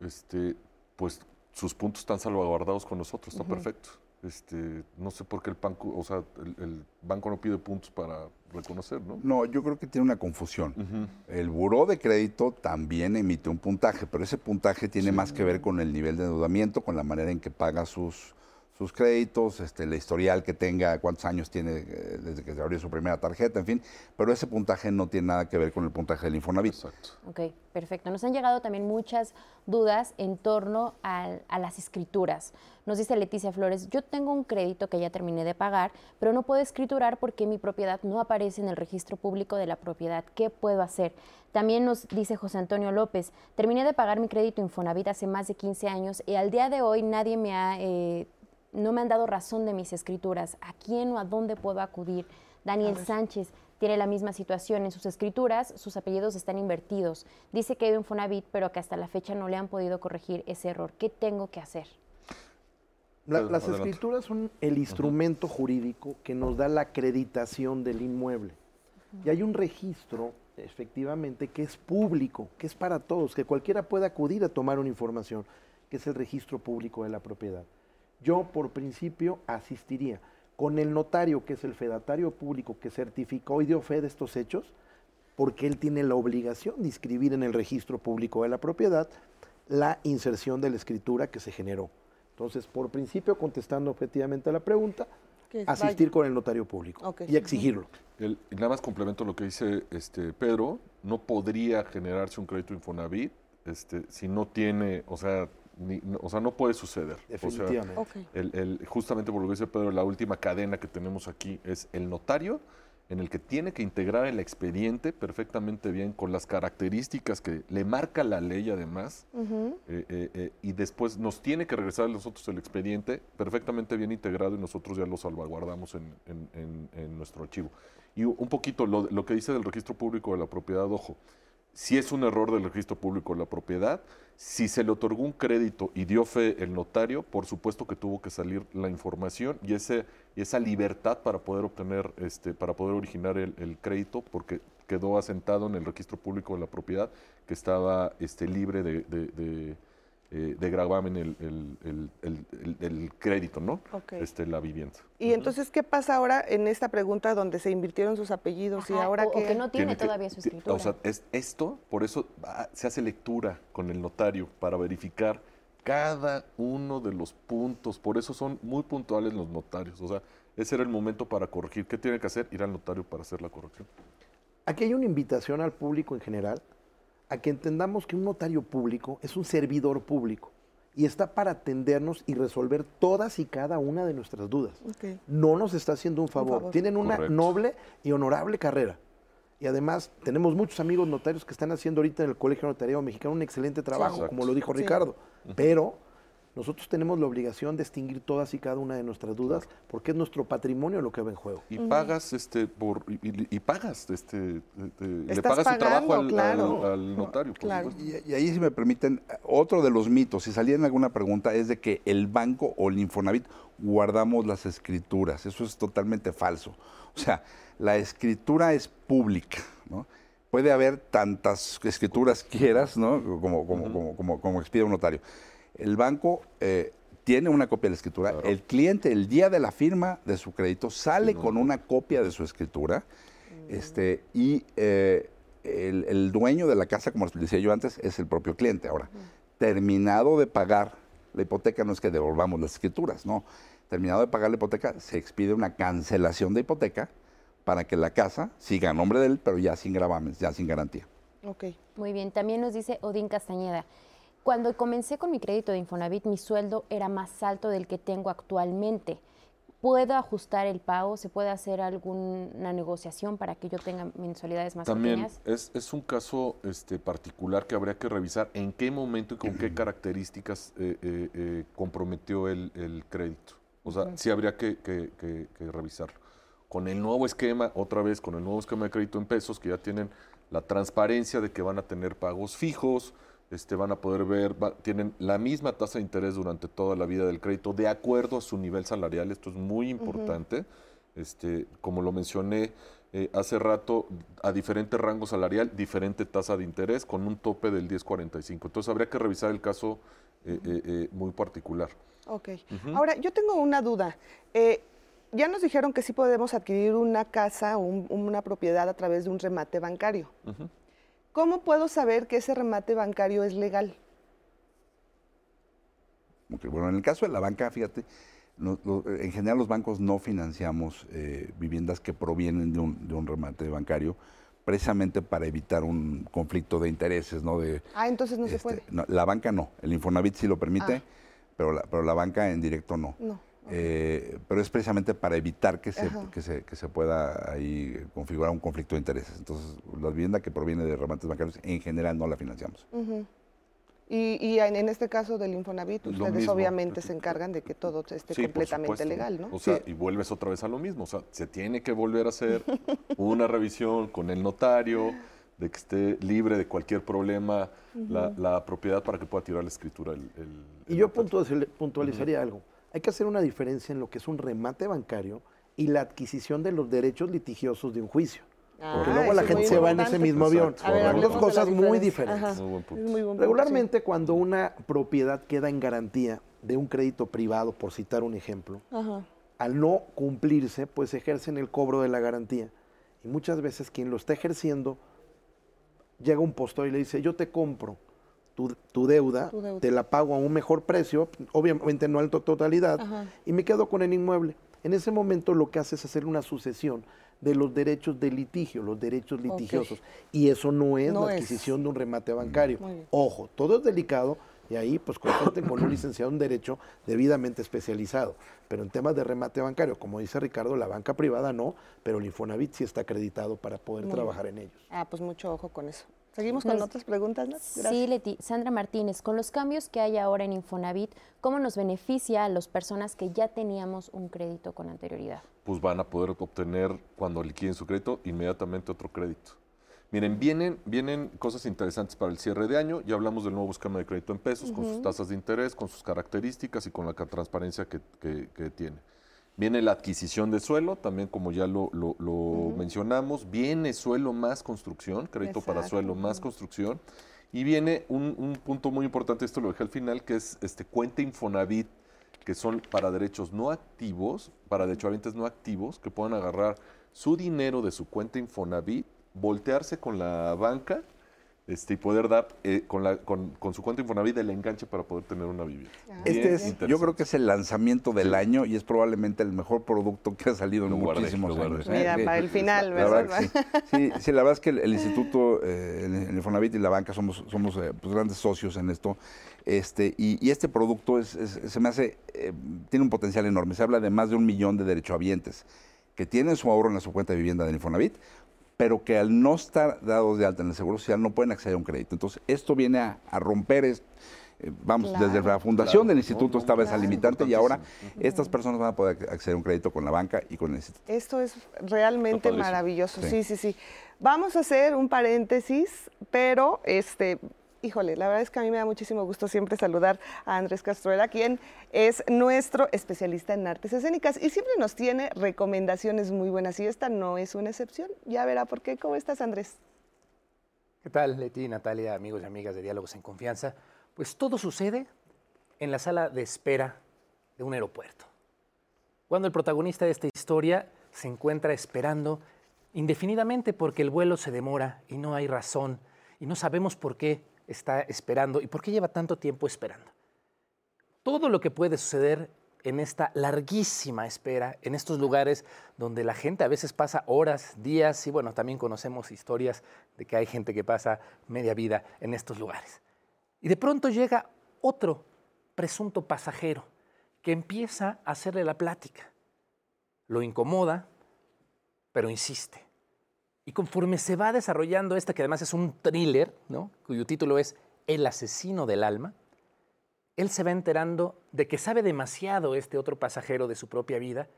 Este, pues sus puntos están salvaguardados con nosotros, está perfecto. Este, no sé por qué el banco, o sea, el, el banco no pide puntos para reconocer, ¿no? No, yo creo que tiene una confusión. El buró de crédito también emite un puntaje, pero ese puntaje tiene más que ver con el nivel de endeudamiento, con la manera en que paga sus, sus créditos, este, el historial que tenga, cuántos años tiene eh, desde que se abrió su primera tarjeta, en fin. Pero ese puntaje no tiene nada que ver con el puntaje del Infonavit. Exacto. Ok, perfecto. Nos han llegado también muchas dudas en torno a las escrituras. Nos dice Leticia Flores, yo tengo un crédito que ya terminé de pagar, pero no puedo escriturar porque mi propiedad no aparece en el registro público de la propiedad. ¿Qué puedo hacer? También nos dice José Antonio López, terminé de pagar mi crédito Infonavit hace más de 15 años y al día de hoy nadie me ha... eh, no me han dado razón de mis escrituras. ¿A quién o a dónde puedo acudir? Daniel Sánchez tiene la misma situación. En sus escrituras, sus apellidos están invertidos. Dice que hay un Fonavit, pero que hasta la fecha no le han podido corregir ese error. ¿Qué tengo que hacer? La- las adelante. escrituras son el instrumento jurídico que nos da la acreditación del inmueble. Y hay un registro, efectivamente, que es público, que es para todos, que cualquiera puede acudir a tomar una información, que es el registro público de la propiedad. Yo, por principio, asistiría con el notario, que es el fedatario público que certificó y dio fe de estos hechos, porque él tiene la obligación de inscribir en el registro público de la propiedad la inserción de la escritura que se generó. Entonces, por principio, contestando objetivamente a la pregunta, asistir vaya. con el notario público y exigirlo. El- y nada más complemento lo que dice este Pedro, no podría generarse un crédito Infonavit este, si no tiene, o sea, ni- no- o sea, no puede suceder. O sea, Definitivamente. Ok. el- el- justamente por lo que dice Pedro, la última cadena que tenemos aquí es el notario, en el que tiene que integrar el expediente perfectamente bien con las características que le marca la ley además, eh, eh, eh, y después nos tiene que regresar a nosotros el expediente perfectamente bien integrado y nosotros ya lo salvaguardamos en, en- en- en nuestro archivo. Y un poquito lo, lo que dice del registro público de la propiedad, ojo, si es un error del registro público de la propiedad, si se le otorgó un crédito y dio fe el notario, por supuesto que tuvo que salir la información y ese, esa libertad para poder obtener, este, para poder originar el, el crédito, porque quedó asentado en el registro público de la propiedad que estaba este, libre de, de, de, eh, de gravamen el, el- el- el- el- el crédito, ¿no? Este, la vivienda. Y entonces, ¿qué pasa ahora en esta pregunta donde se invirtieron sus apellidos y ahora o, que no tiene, Tiene que- todavía su escritura. O sea, es esto, por eso ah, se hace lectura con el notario para verificar cada uno de los puntos. Por eso son muy puntuales los notarios. O sea, ese era el momento para corregir. ¿Qué tiene que hacer? Ir al notario para hacer la corrección. Aquí hay una invitación al público en general a que entendamos que un notario público es un servidor público y está para atendernos y resolver todas y cada una de nuestras dudas. No nos está haciendo un favor. favor. Tienen una Correcto. noble y honorable carrera Y además tenemos muchos amigos notarios que están haciendo ahorita en el Colegio Notariado Mexicano un excelente trabajo, Exacto. como lo dijo Sí. Ricardo. Pero nosotros tenemos la obligación de extinguir todas y cada una de nuestras dudas porque es nuestro patrimonio lo que va en juego. Y pagas este por y, pagas este le pagas su trabajo al, claro. al- al notario, por Claro. supuesto. Y, y ahí, si me permiten, otro de los mitos, si salía en alguna pregunta, es de que el banco o el Infonavit guardamos las escrituras. Eso es totalmente falso. O sea, la escritura es pública, ¿no? Puede haber tantas escrituras quieras, ¿no? Como, como, como, como, como expide un notario. El banco eh, tiene una copia de la escritura. Claro. El cliente, el día de la firma de su crédito, sale Sí, no, con una copia de su escritura. Este, y eh, el, el dueño de la casa, como les decía yo antes, es el propio cliente. Ahora, terminado de pagar la hipoteca, no es que devolvamos las escrituras, no. Terminado de pagar la hipoteca, se expide una cancelación de hipoteca para que la casa siga a nombre de él, pero ya sin gravamen, ya sin garantía. Ok. Muy bien, también nos dice Odín Castañeda. Cuando comencé con mi crédito de Infonavit, mi sueldo era más alto del que tengo actualmente. ¿Puedo ajustar el pago? ¿Se puede hacer alguna negociación para que yo tenga mensualidades más También pequeñas? es, es un caso este, particular que habría que revisar en qué momento y con qué características eh, eh, eh, comprometió el, el crédito. O sea, sí habría que, que- que- que revisarlo. Con el nuevo esquema, otra vez, con el nuevo esquema de crédito en pesos, que ya tienen la transparencia de que van a tener pagos fijos, este, van a poder ver, va- tienen la misma tasa de interés durante toda la vida del crédito, de acuerdo a su nivel salarial. Esto es muy importante. Este, como lo mencioné eh, hace rato, a diferente rango salarial, diferente tasa de interés, con un tope del 10.45. Entonces habría que revisar el caso eh, eh, muy particular. Ok. Ahora, yo tengo una duda. Ya nos dijeron que sí podemos adquirir una casa o un- una propiedad a través de un remate bancario. Ujú. ¿Cómo puedo saber que ese remate bancario es legal? Bueno, en el caso de la banca, fíjate, no- en general los bancos no financiamos eh, viviendas que provienen de un, de un remate bancario, precisamente para evitar un conflicto de intereses, ¿no? De, Ah, entonces no se este, puede. no, la banca no, el Infonavit sí lo permite, Ah. pero, la, pero la banca en directo no. No. Eh, pero es precisamente para evitar que se, que, se, que se pueda ahí configurar un conflicto de intereses. Entonces, la vivienda que proviene de remates bancarios en general no la financiamos. Y, y en, en este caso del Infonavit, ustedes obviamente se encargan de que todo esté Sí, completamente legal, ¿no? O sea, y vuelves otra vez a lo mismo. O sea, se tiene que volver a hacer una revisión con el notario, de que esté libre de cualquier problema la, la propiedad para que pueda tirar la escritura. El, el- Y el yo puntualizaría algo. Hay que hacer una diferencia en lo que es un remate bancario y la adquisición de los derechos litigiosos de un juicio. Porque Ah, luego la gente se va en ese mismo avión. Exacto. A ver, Son dos cosas muy diferentes. Ajá. Muy buen punto. Es muy buen punto, Regularmente cuando una propiedad queda en garantía de un crédito privado, por citar un ejemplo. Ajá. al no cumplirse, pues ejercen el cobro de la garantía. Y muchas veces quien lo está ejerciendo llega un postor y le dice, yo te compro tu, tu deuda, Tu deuda. te la pago a un mejor precio, obviamente no en to- totalidad, Ajá. y me quedo con el inmueble. En ese momento lo que hace es hacer una sucesión de los derechos de litigio, los derechos litigiosos. Y eso no es No la es. adquisición de un remate bancario. Muy bien. Ojo, todo es delicado y ahí pues consulten con un licenciado en Derecho debidamente especializado. Pero en temas de remate bancario, como dice Ricardo, la banca privada no, pero el Infonavit sí está acreditado para poder Muy trabajar en ellos. Ah, pues mucho ojo con eso. ¿Seguimos con Nos- otras preguntas? Nat? Sí, Leti. Sandra Martínez, con los cambios que hay ahora en Infonavit, ¿cómo nos beneficia a las personas que ya teníamos un crédito con anterioridad? pues van a poder obtener cuando liquiden su crédito inmediatamente otro crédito. Miren, vienen, vienen cosas interesantes para el cierre de año. Ya hablamos del nuevo esquema de crédito en pesos, con sus tasas de interés, con sus características y con la transparencia que, que- que tiene. Viene la adquisición de suelo, también como ya lo, lo- lo mencionamos. Viene suelo más construcción, crédito para suelo más construcción. Y viene un, un punto muy importante, esto lo dejé al final, que es este cuenta Infonavit, que son para derechos no activos, para derechohabientes no activos, que puedan agarrar su dinero de su cuenta Infonavit, voltearse con la banca este, y poder dar eh, con, la, con, con su cuenta Infonavit el enganche para poder tener una vivienda. Este Bien es, yo creo que es el lanzamiento del año y es probablemente el mejor producto que ha salido en muchísimos guardé. años. ¿eh? Mira, para el final, La ¿verdad? sí. Sí, sí, la verdad es que el, el instituto, eh, el, el Infonavit y la banca somos, somos eh, pues, grandes socios en esto. Este, y, y este producto es, es- se me hace, eh, tiene un potencial enorme. Se habla de más de un millón de derechohabientes que tienen su ahorro en la su cuenta de vivienda del Infonavit, pero que al no estar dados de alta en el Seguro Social no pueden acceder a un crédito. Entonces, esto viene a, a romper es- eh, vamos, Claro. desde la fundación Claro. del instituto No, no, estaba esa claro. limitante y ahora estas personas van a poder acceder a un crédito con la banca y con el instituto. Esto es realmente maravilloso. Sí. Sí. sí, sí, Vamos a hacer un paréntesis, pero este, híjole, la verdad es que a mí me da muchísimo gusto siempre saludar a Andrés Castruera, quien es nuestro especialista en artes escénicas y siempre nos tiene recomendaciones muy buenas y esta no es una excepción. Ya verá por qué. ¿Cómo estás, Andrés? ¿Qué tal, Leti, Natalia, amigos y amigas de Diálogos en Confianza? Pues todo sucede en la sala de espera de un aeropuerto. Cuando el protagonista de esta historia se encuentra esperando indefinidamente porque el vuelo se demora y no hay razón y no sabemos por qué está esperando y por qué lleva tanto tiempo esperando. Todo lo que puede suceder en esta larguísima espera, en estos lugares donde la gente a veces pasa horas, días y bueno, también conocemos historias de que hay gente que pasa media vida en estos lugares. Y de pronto llega otro presunto pasajero que empieza a hacerle la plática. Lo incomoda, pero insiste. Y conforme se va desarrollando esta, que además es un thriller, cuyo título es El asesino del alma, él se va enterando de que sabe demasiado este otro pasajero de su propia vida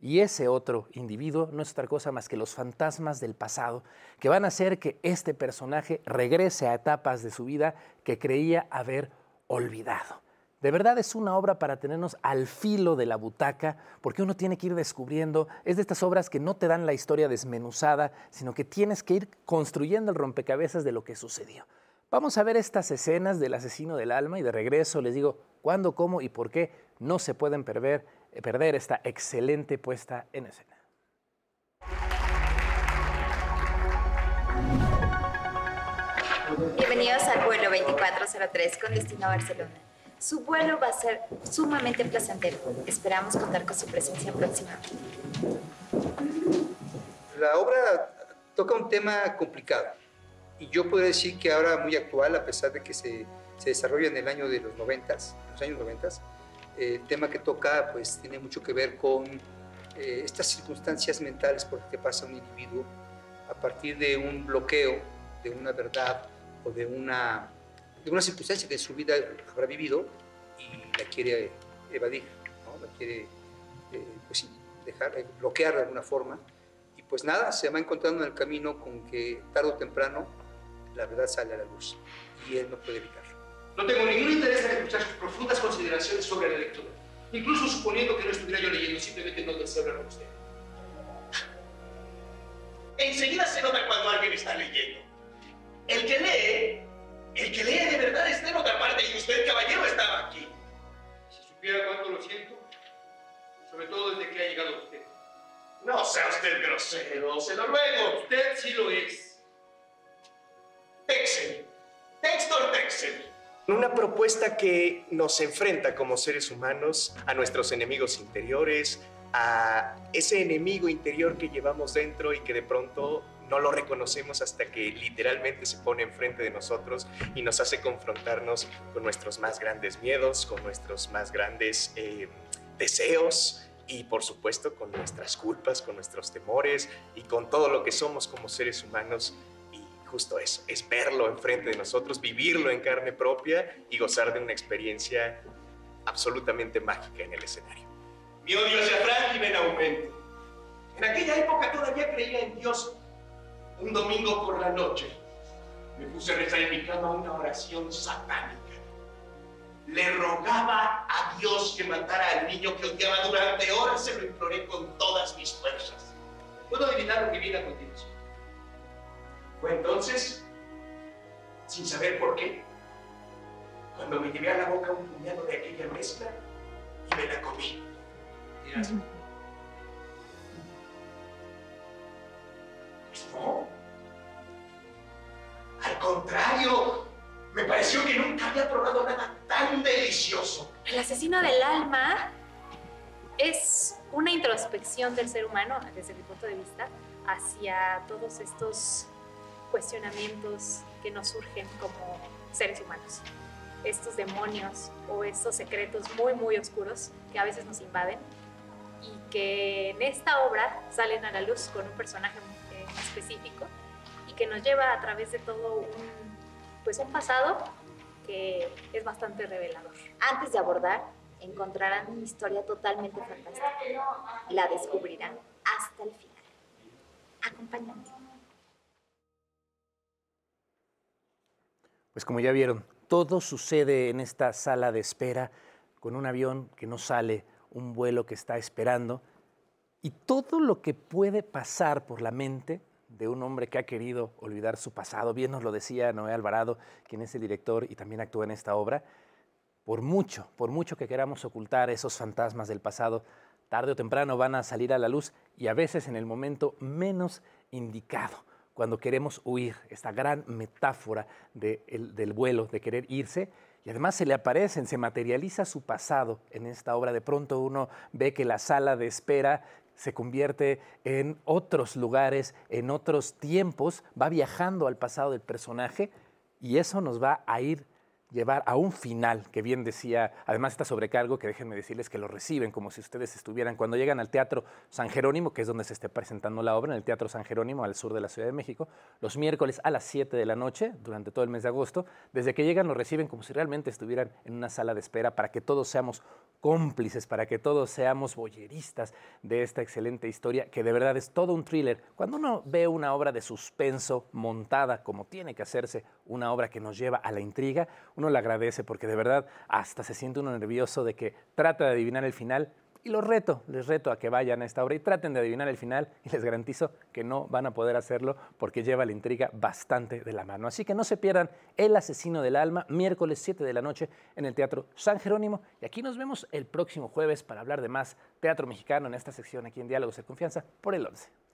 y ese otro individuo no es otra cosa más que los fantasmas del pasado que van a hacer que este personaje regrese a etapas de su vida que creía haber olvidado. De verdad es una obra para tenernos al filo de la butaca, porque uno tiene que ir descubriendo, es de estas obras que no te dan la historia desmenuzada, sino que tienes que ir construyendo el rompecabezas de lo que sucedió. Vamos a ver estas escenas del asesino del alma y de regreso les digo cuándo, cómo y por qué no se pueden perder, perder esta excelente puesta en escena. Bienvenidos al vuelo 2403 con destino a Barcelona. Su vuelo va a ser sumamente placentero. Esperamos contar con su presencia próximamente. La obra toca un tema complicado y yo puedo decir que ahora muy actual, a pesar de que se, se desarrolla en el año de los 90, los años 90, el tema que toca pues tiene mucho que ver con eh, estas circunstancias mentales por las que pasa un individuo a partir de un bloqueo, de una verdad o de una, de una circunstancia que en su vida habrá vivido y la quiere evadir, ¿no? la quiere eh, pues dejar, eh, bloquear de alguna forma. Y pues nada, se va encontrando en el camino con que tarde o temprano la verdad sale a la luz y él no puede evitarlo. No tengo ningún interés en escuchar sus profundas consideraciones sobre la lectura. Incluso suponiendo que no estuviera yo leyendo, simplemente no deseo hablar con usted. Enseguida se nota cuando alguien está leyendo. El que lee, el que lee de verdad está en otra parte y usted, caballero, estaba aquí. Si supiera cuánto lo siento, sobre todo desde que ha llegado usted. No sea usted grosero, se lo ruego, usted sí lo es. Texel, Textor Texel. Una propuesta que nos enfrenta como seres humanos a nuestros enemigos interiores, a ese enemigo interior que llevamos dentro y que de pronto no lo reconocemos hasta que literalmente se pone enfrente de nosotros y nos hace confrontarnos con nuestros más grandes miedos, con nuestros más grandes eh, deseos y por supuesto con nuestras culpas, con nuestros temores y con todo lo que somos como seres humanos y justo eso, es verlo enfrente de nosotros, vivirlo en carne propia y gozar de una experiencia absolutamente mágica en el escenario. Mi odio hacia Franklin en aumento. En aquella época todavía creía en Dios. Un domingo por la noche me puse a rezar en mi cama una oración satánica. Le rogaba a Dios que matara al niño que odiaba durante horas, se lo imploré con todas mis fuerzas. Puedo adivinar lo que viene a continuación. Fue entonces, sin saber por qué, cuando me llevé a la boca un puñado de aquella mezcla y me la comí. No. Al contrario, me pareció que nunca había probado nada tan delicioso. El asesino del alma es una introspección del ser humano, desde mi punto de vista, hacia todos estos cuestionamientos que nos surgen como seres humanos. Estos demonios o estos secretos muy, muy oscuros que a veces nos invaden y que en esta obra salen a la luz con un personaje específico y que nos lleva a través de todo un, pues un pasado que es bastante revelador. Antes de abordar, encontrarán una historia totalmente fantástica. La descubrirán hasta el final. Acompáñame. Pues como ya vieron, todo sucede en esta sala de espera con un avión que no sale, un vuelo que está esperando y todo lo que puede pasar por la mente de un hombre que ha querido olvidar su pasado. Bien nos lo decía Noé Alvarado, quien es el director y también actúa en esta obra. Por mucho, por mucho que queramos ocultar esos fantasmas del pasado, tarde o temprano van a salir a la luz y a veces en el momento menos indicado, cuando queremos huir, esta gran metáfora del vuelo, de querer irse, y además se le aparecen, se materializa su pasado en esta obra. De pronto uno ve que la sala de espera se convierte en otros lugares, en otros tiempos, va viajando al pasado del personaje y eso nos va a ir llevar a un final, que bien decía, además está sobrecargo, que déjenme decirles que lo reciben como si ustedes estuvieran, cuando llegan al Teatro San Jerónimo, que es donde se esté presentando la obra, en el Teatro San Jerónimo, al sur de la Ciudad de México, los miércoles a las 7 de la noche, durante todo el mes de agosto, desde que llegan lo reciben como si realmente estuvieran en una sala de espera para que todos seamos cómplices, para que todos seamos boyeristas de esta excelente historia, que de verdad es todo un thriller. Cuando uno ve una obra de suspenso montada como tiene que hacerse, una obra que nos lleva a la intriga, uno le agradece porque de verdad hasta se siente uno nervioso de que trata de adivinar el final. Y los reto, les reto a que vayan a esta obra y traten de adivinar el final y les garantizo que no van a poder hacerlo porque lleva la intriga bastante de la mano. Así que no se pierdan El asesino del alma, miércoles 7 de la noche en el Teatro San Jerónimo. Y aquí nos vemos el próximo jueves para hablar de más teatro mexicano en esta sección aquí en Diálogos de Confianza por el 11.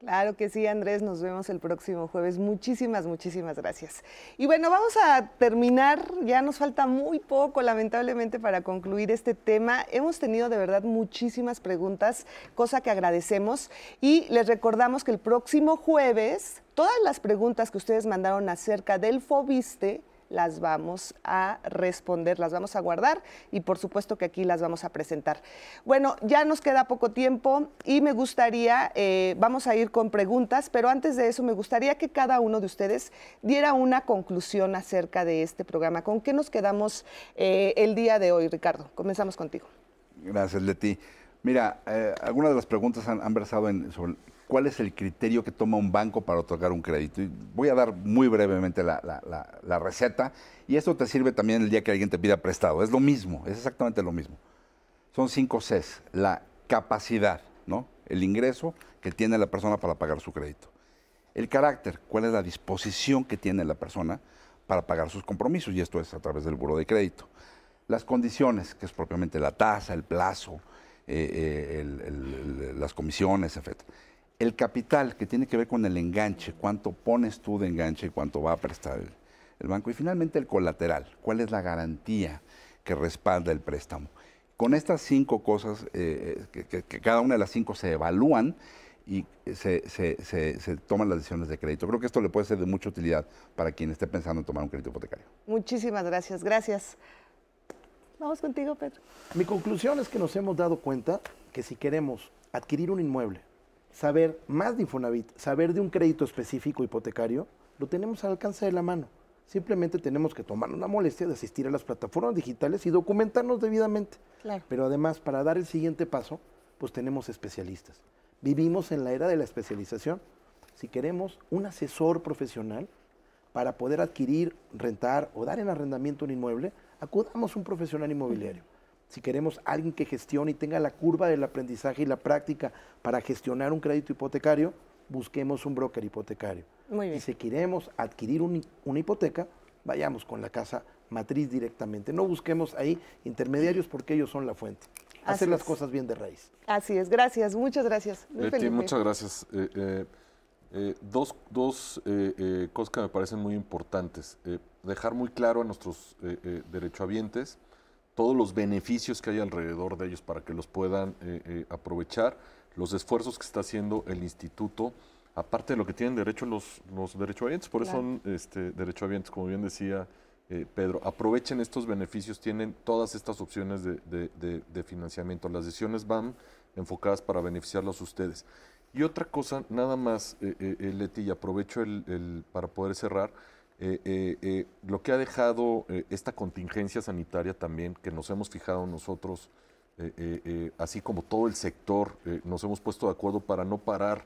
Claro que sí, Andrés, nos vemos el próximo jueves. Muchísimas, muchísimas gracias. Y bueno, vamos a terminar, ya nos falta muy poco, lamentablemente, para concluir este tema. Hemos tenido de verdad muchísimas preguntas, cosa que agradecemos, y les recordamos que el próximo jueves, todas las preguntas que ustedes mandaron acerca del FOBISTE, las vamos a responder, las vamos a guardar y por supuesto que aquí las vamos a presentar. Bueno, ya nos queda poco tiempo y me gustaría, eh, vamos a ir con preguntas, pero antes de eso me gustaría que cada uno de ustedes diera una conclusión acerca de este programa. ¿Con qué nos quedamos eh, el día de hoy, Ricardo? Comenzamos contigo. Gracias, Leti. Mira, eh, algunas de las preguntas han, versado en, sobre cuál es el criterio que toma un banco para otorgar un crédito. Voy a dar muy brevemente la, receta y esto te sirve también el día que alguien te pida prestado. Es lo mismo, es exactamente lo mismo. Son cinco Cs. La capacidad, ¿no? El ingreso que tiene la persona para pagar su crédito. El carácter, cuál es la disposición que tiene la persona para pagar sus compromisos, y esto es a través del buro de crédito. Las condiciones, que es propiamente la tasa, el plazo, eh, eh, las comisiones, etc el capital, que tiene que ver con el enganche, cuánto pones tú de enganche y cuánto va a prestar el, banco. Y finalmente el colateral, cuál es la garantía que respalda el préstamo. Con estas cinco cosas, eh, que, cada una de las cinco se evalúan y se, toman las decisiones de crédito. Creo que esto le puede ser de mucha utilidad para quien esté pensando en tomar un crédito hipotecario. Muchísimas gracias, gracias. Vamos contigo, Pedro. Mi conclusión es que nos hemos dado cuenta que si queremos adquirir un inmueble saber más de Infonavit, saber de un crédito específico hipotecario, lo tenemos al alcance de la mano. Simplemente tenemos que tomar una molestia de asistir a las plataformas digitales y documentarnos debidamente. Pero además, para dar el siguiente paso, pues tenemos especialistas. Vivimos en la era de la especialización. Si queremos un asesor profesional para poder adquirir, rentar o dar en arrendamiento un inmueble, acudamos a un profesional inmobiliario si queremos alguien que gestione y tenga la curva del aprendizaje y la práctica para gestionar un crédito hipotecario, busquemos un broker hipotecario. Y si queremos adquirir una hipoteca, vayamos con la casa matriz directamente. No busquemos ahí intermediarios porque ellos son la fuente. Hacer las cosas bien de raíz. Así es, gracias, muchas gracias. muchas gracias. Eh, eh, eh, dos, dos cosas que me parecen muy importantes. dejar muy claro a nuestros derechohabientes todos los beneficios que hay alrededor de ellos para que los puedan eh, eh, aprovechar, los esfuerzos que está haciendo el instituto, aparte de lo que tienen derecho los, los derechohabientes, por eso son este, derechohabientes, como bien decía eh, Pedro, aprovechen estos beneficios, tienen todas estas opciones de, financiamiento, las decisiones van enfocadas para beneficiarlos a ustedes. Y otra cosa, nada más, Leti, y aprovecho el, el- para poder cerrar, eh, eh, eh, lo que ha dejado esta contingencia sanitaria también, que nos hemos fijado nosotros, así como todo el sector, nos hemos puesto de acuerdo para no parar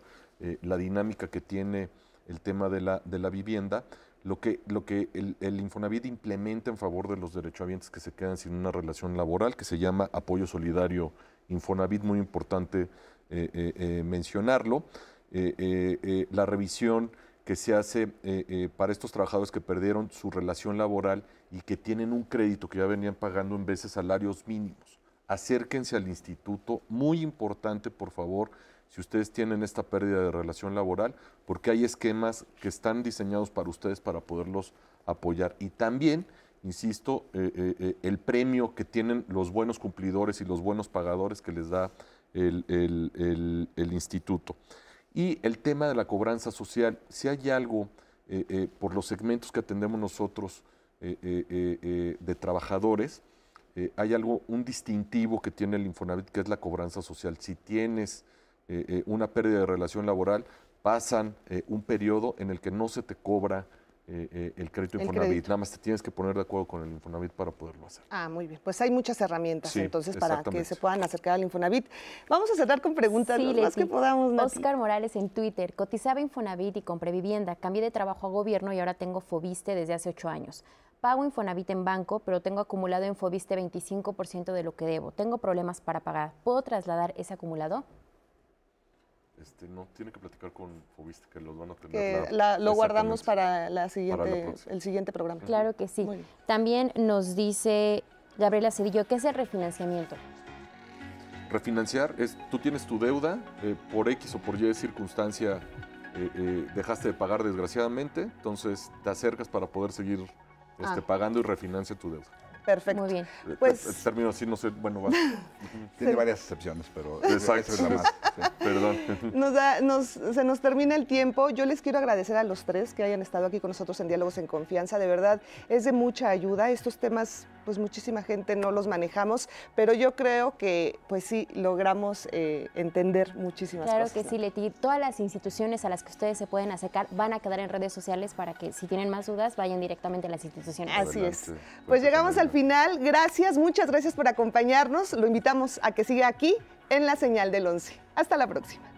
la dinámica que tiene el tema de la, de la vivienda, lo que, lo que el, el Infonavit implementa en favor de los derechohabientes que se quedan sin una relación laboral, que se llama Apoyo Solidario Infonavit, muy importante mencionarlo. La revisión que se hace eh, eh, para estos trabajadores que perdieron su relación laboral y que tienen un crédito que ya venían pagando en veces salarios mínimos. Acérquense al instituto, muy importante por favor, si ustedes tienen esta pérdida de relación laboral, porque hay esquemas que están diseñados para ustedes para poderlos apoyar. Y también, insisto, eh, el premio que tienen los buenos cumplidores y los buenos pagadores que les da el instituto. Y el tema de la cobranza social, si hay algo eh, eh, por los segmentos que atendemos nosotros eh, de trabajadores, hay algo, un distintivo que tiene el Infonavit, que es la cobranza social. Si tienes una pérdida de relación laboral, pasan un periodo en el que no se te cobra eh, eh, el crédito El Infonavit. crédito. Nada más te tienes que poner de acuerdo con el Infonavit para poderlo hacer. Ah, muy bien. Pues hay muchas herramientas Sí, entonces para que se puedan acercar al Infonavit. Vamos a cerrar con preguntas Sí, lo más que podamos. Nati. Oscar Morales en Twitter. Cotizaba Infonavit y compré vivienda. Cambié de trabajo a gobierno y ahora tengo Fobiste desde hace ocho años. Pago Infonavit en banco, pero tengo acumulado en Fobiste 25% de lo que debo. Tengo problemas para pagar. ¿Puedo trasladar ese acumulado? Este, no, tiene que platicar con Fobiste, que los van a tener. Que la- lo guardamos para, la siguiente, próxima. el siguiente programa. Claro que sí. También nos dice Gabriela Cedillo, ¿qué es el refinanciamiento? Refinanciar es, tú tienes tu deuda, eh, por X o por Y circunstancia eh, eh, dejaste de pagar desgraciadamente, entonces te acercas para poder seguir este, Ah. pagando y refinancia tu deuda. Perfecto. Muy bien. Eh, Pues- eh, término así, no sé, bueno, va. Tiene varias excepciones, pero Exacto. esa es la más. sí. Perdón. Nos da- nos- se nos termina el tiempo. Yo les quiero agradecer a los tres que hayan estado aquí con nosotros en Diálogos en Confianza. De verdad, es de mucha ayuda. Estos temas, pues muchísima gente no los manejamos, pero yo creo que, pues sí, logramos eh, entender muchísimas Claro cosas. que ¿no? sí, Leti. Todas las instituciones a las que ustedes se pueden acercar van a quedar en redes sociales para que si tienen más dudas vayan directamente a las instituciones. Así es. Pues llegamos al final. Gracias, muchas gracias por acompañarnos. Lo invitamos a que siga aquí en la señal del 11. Hasta la próxima.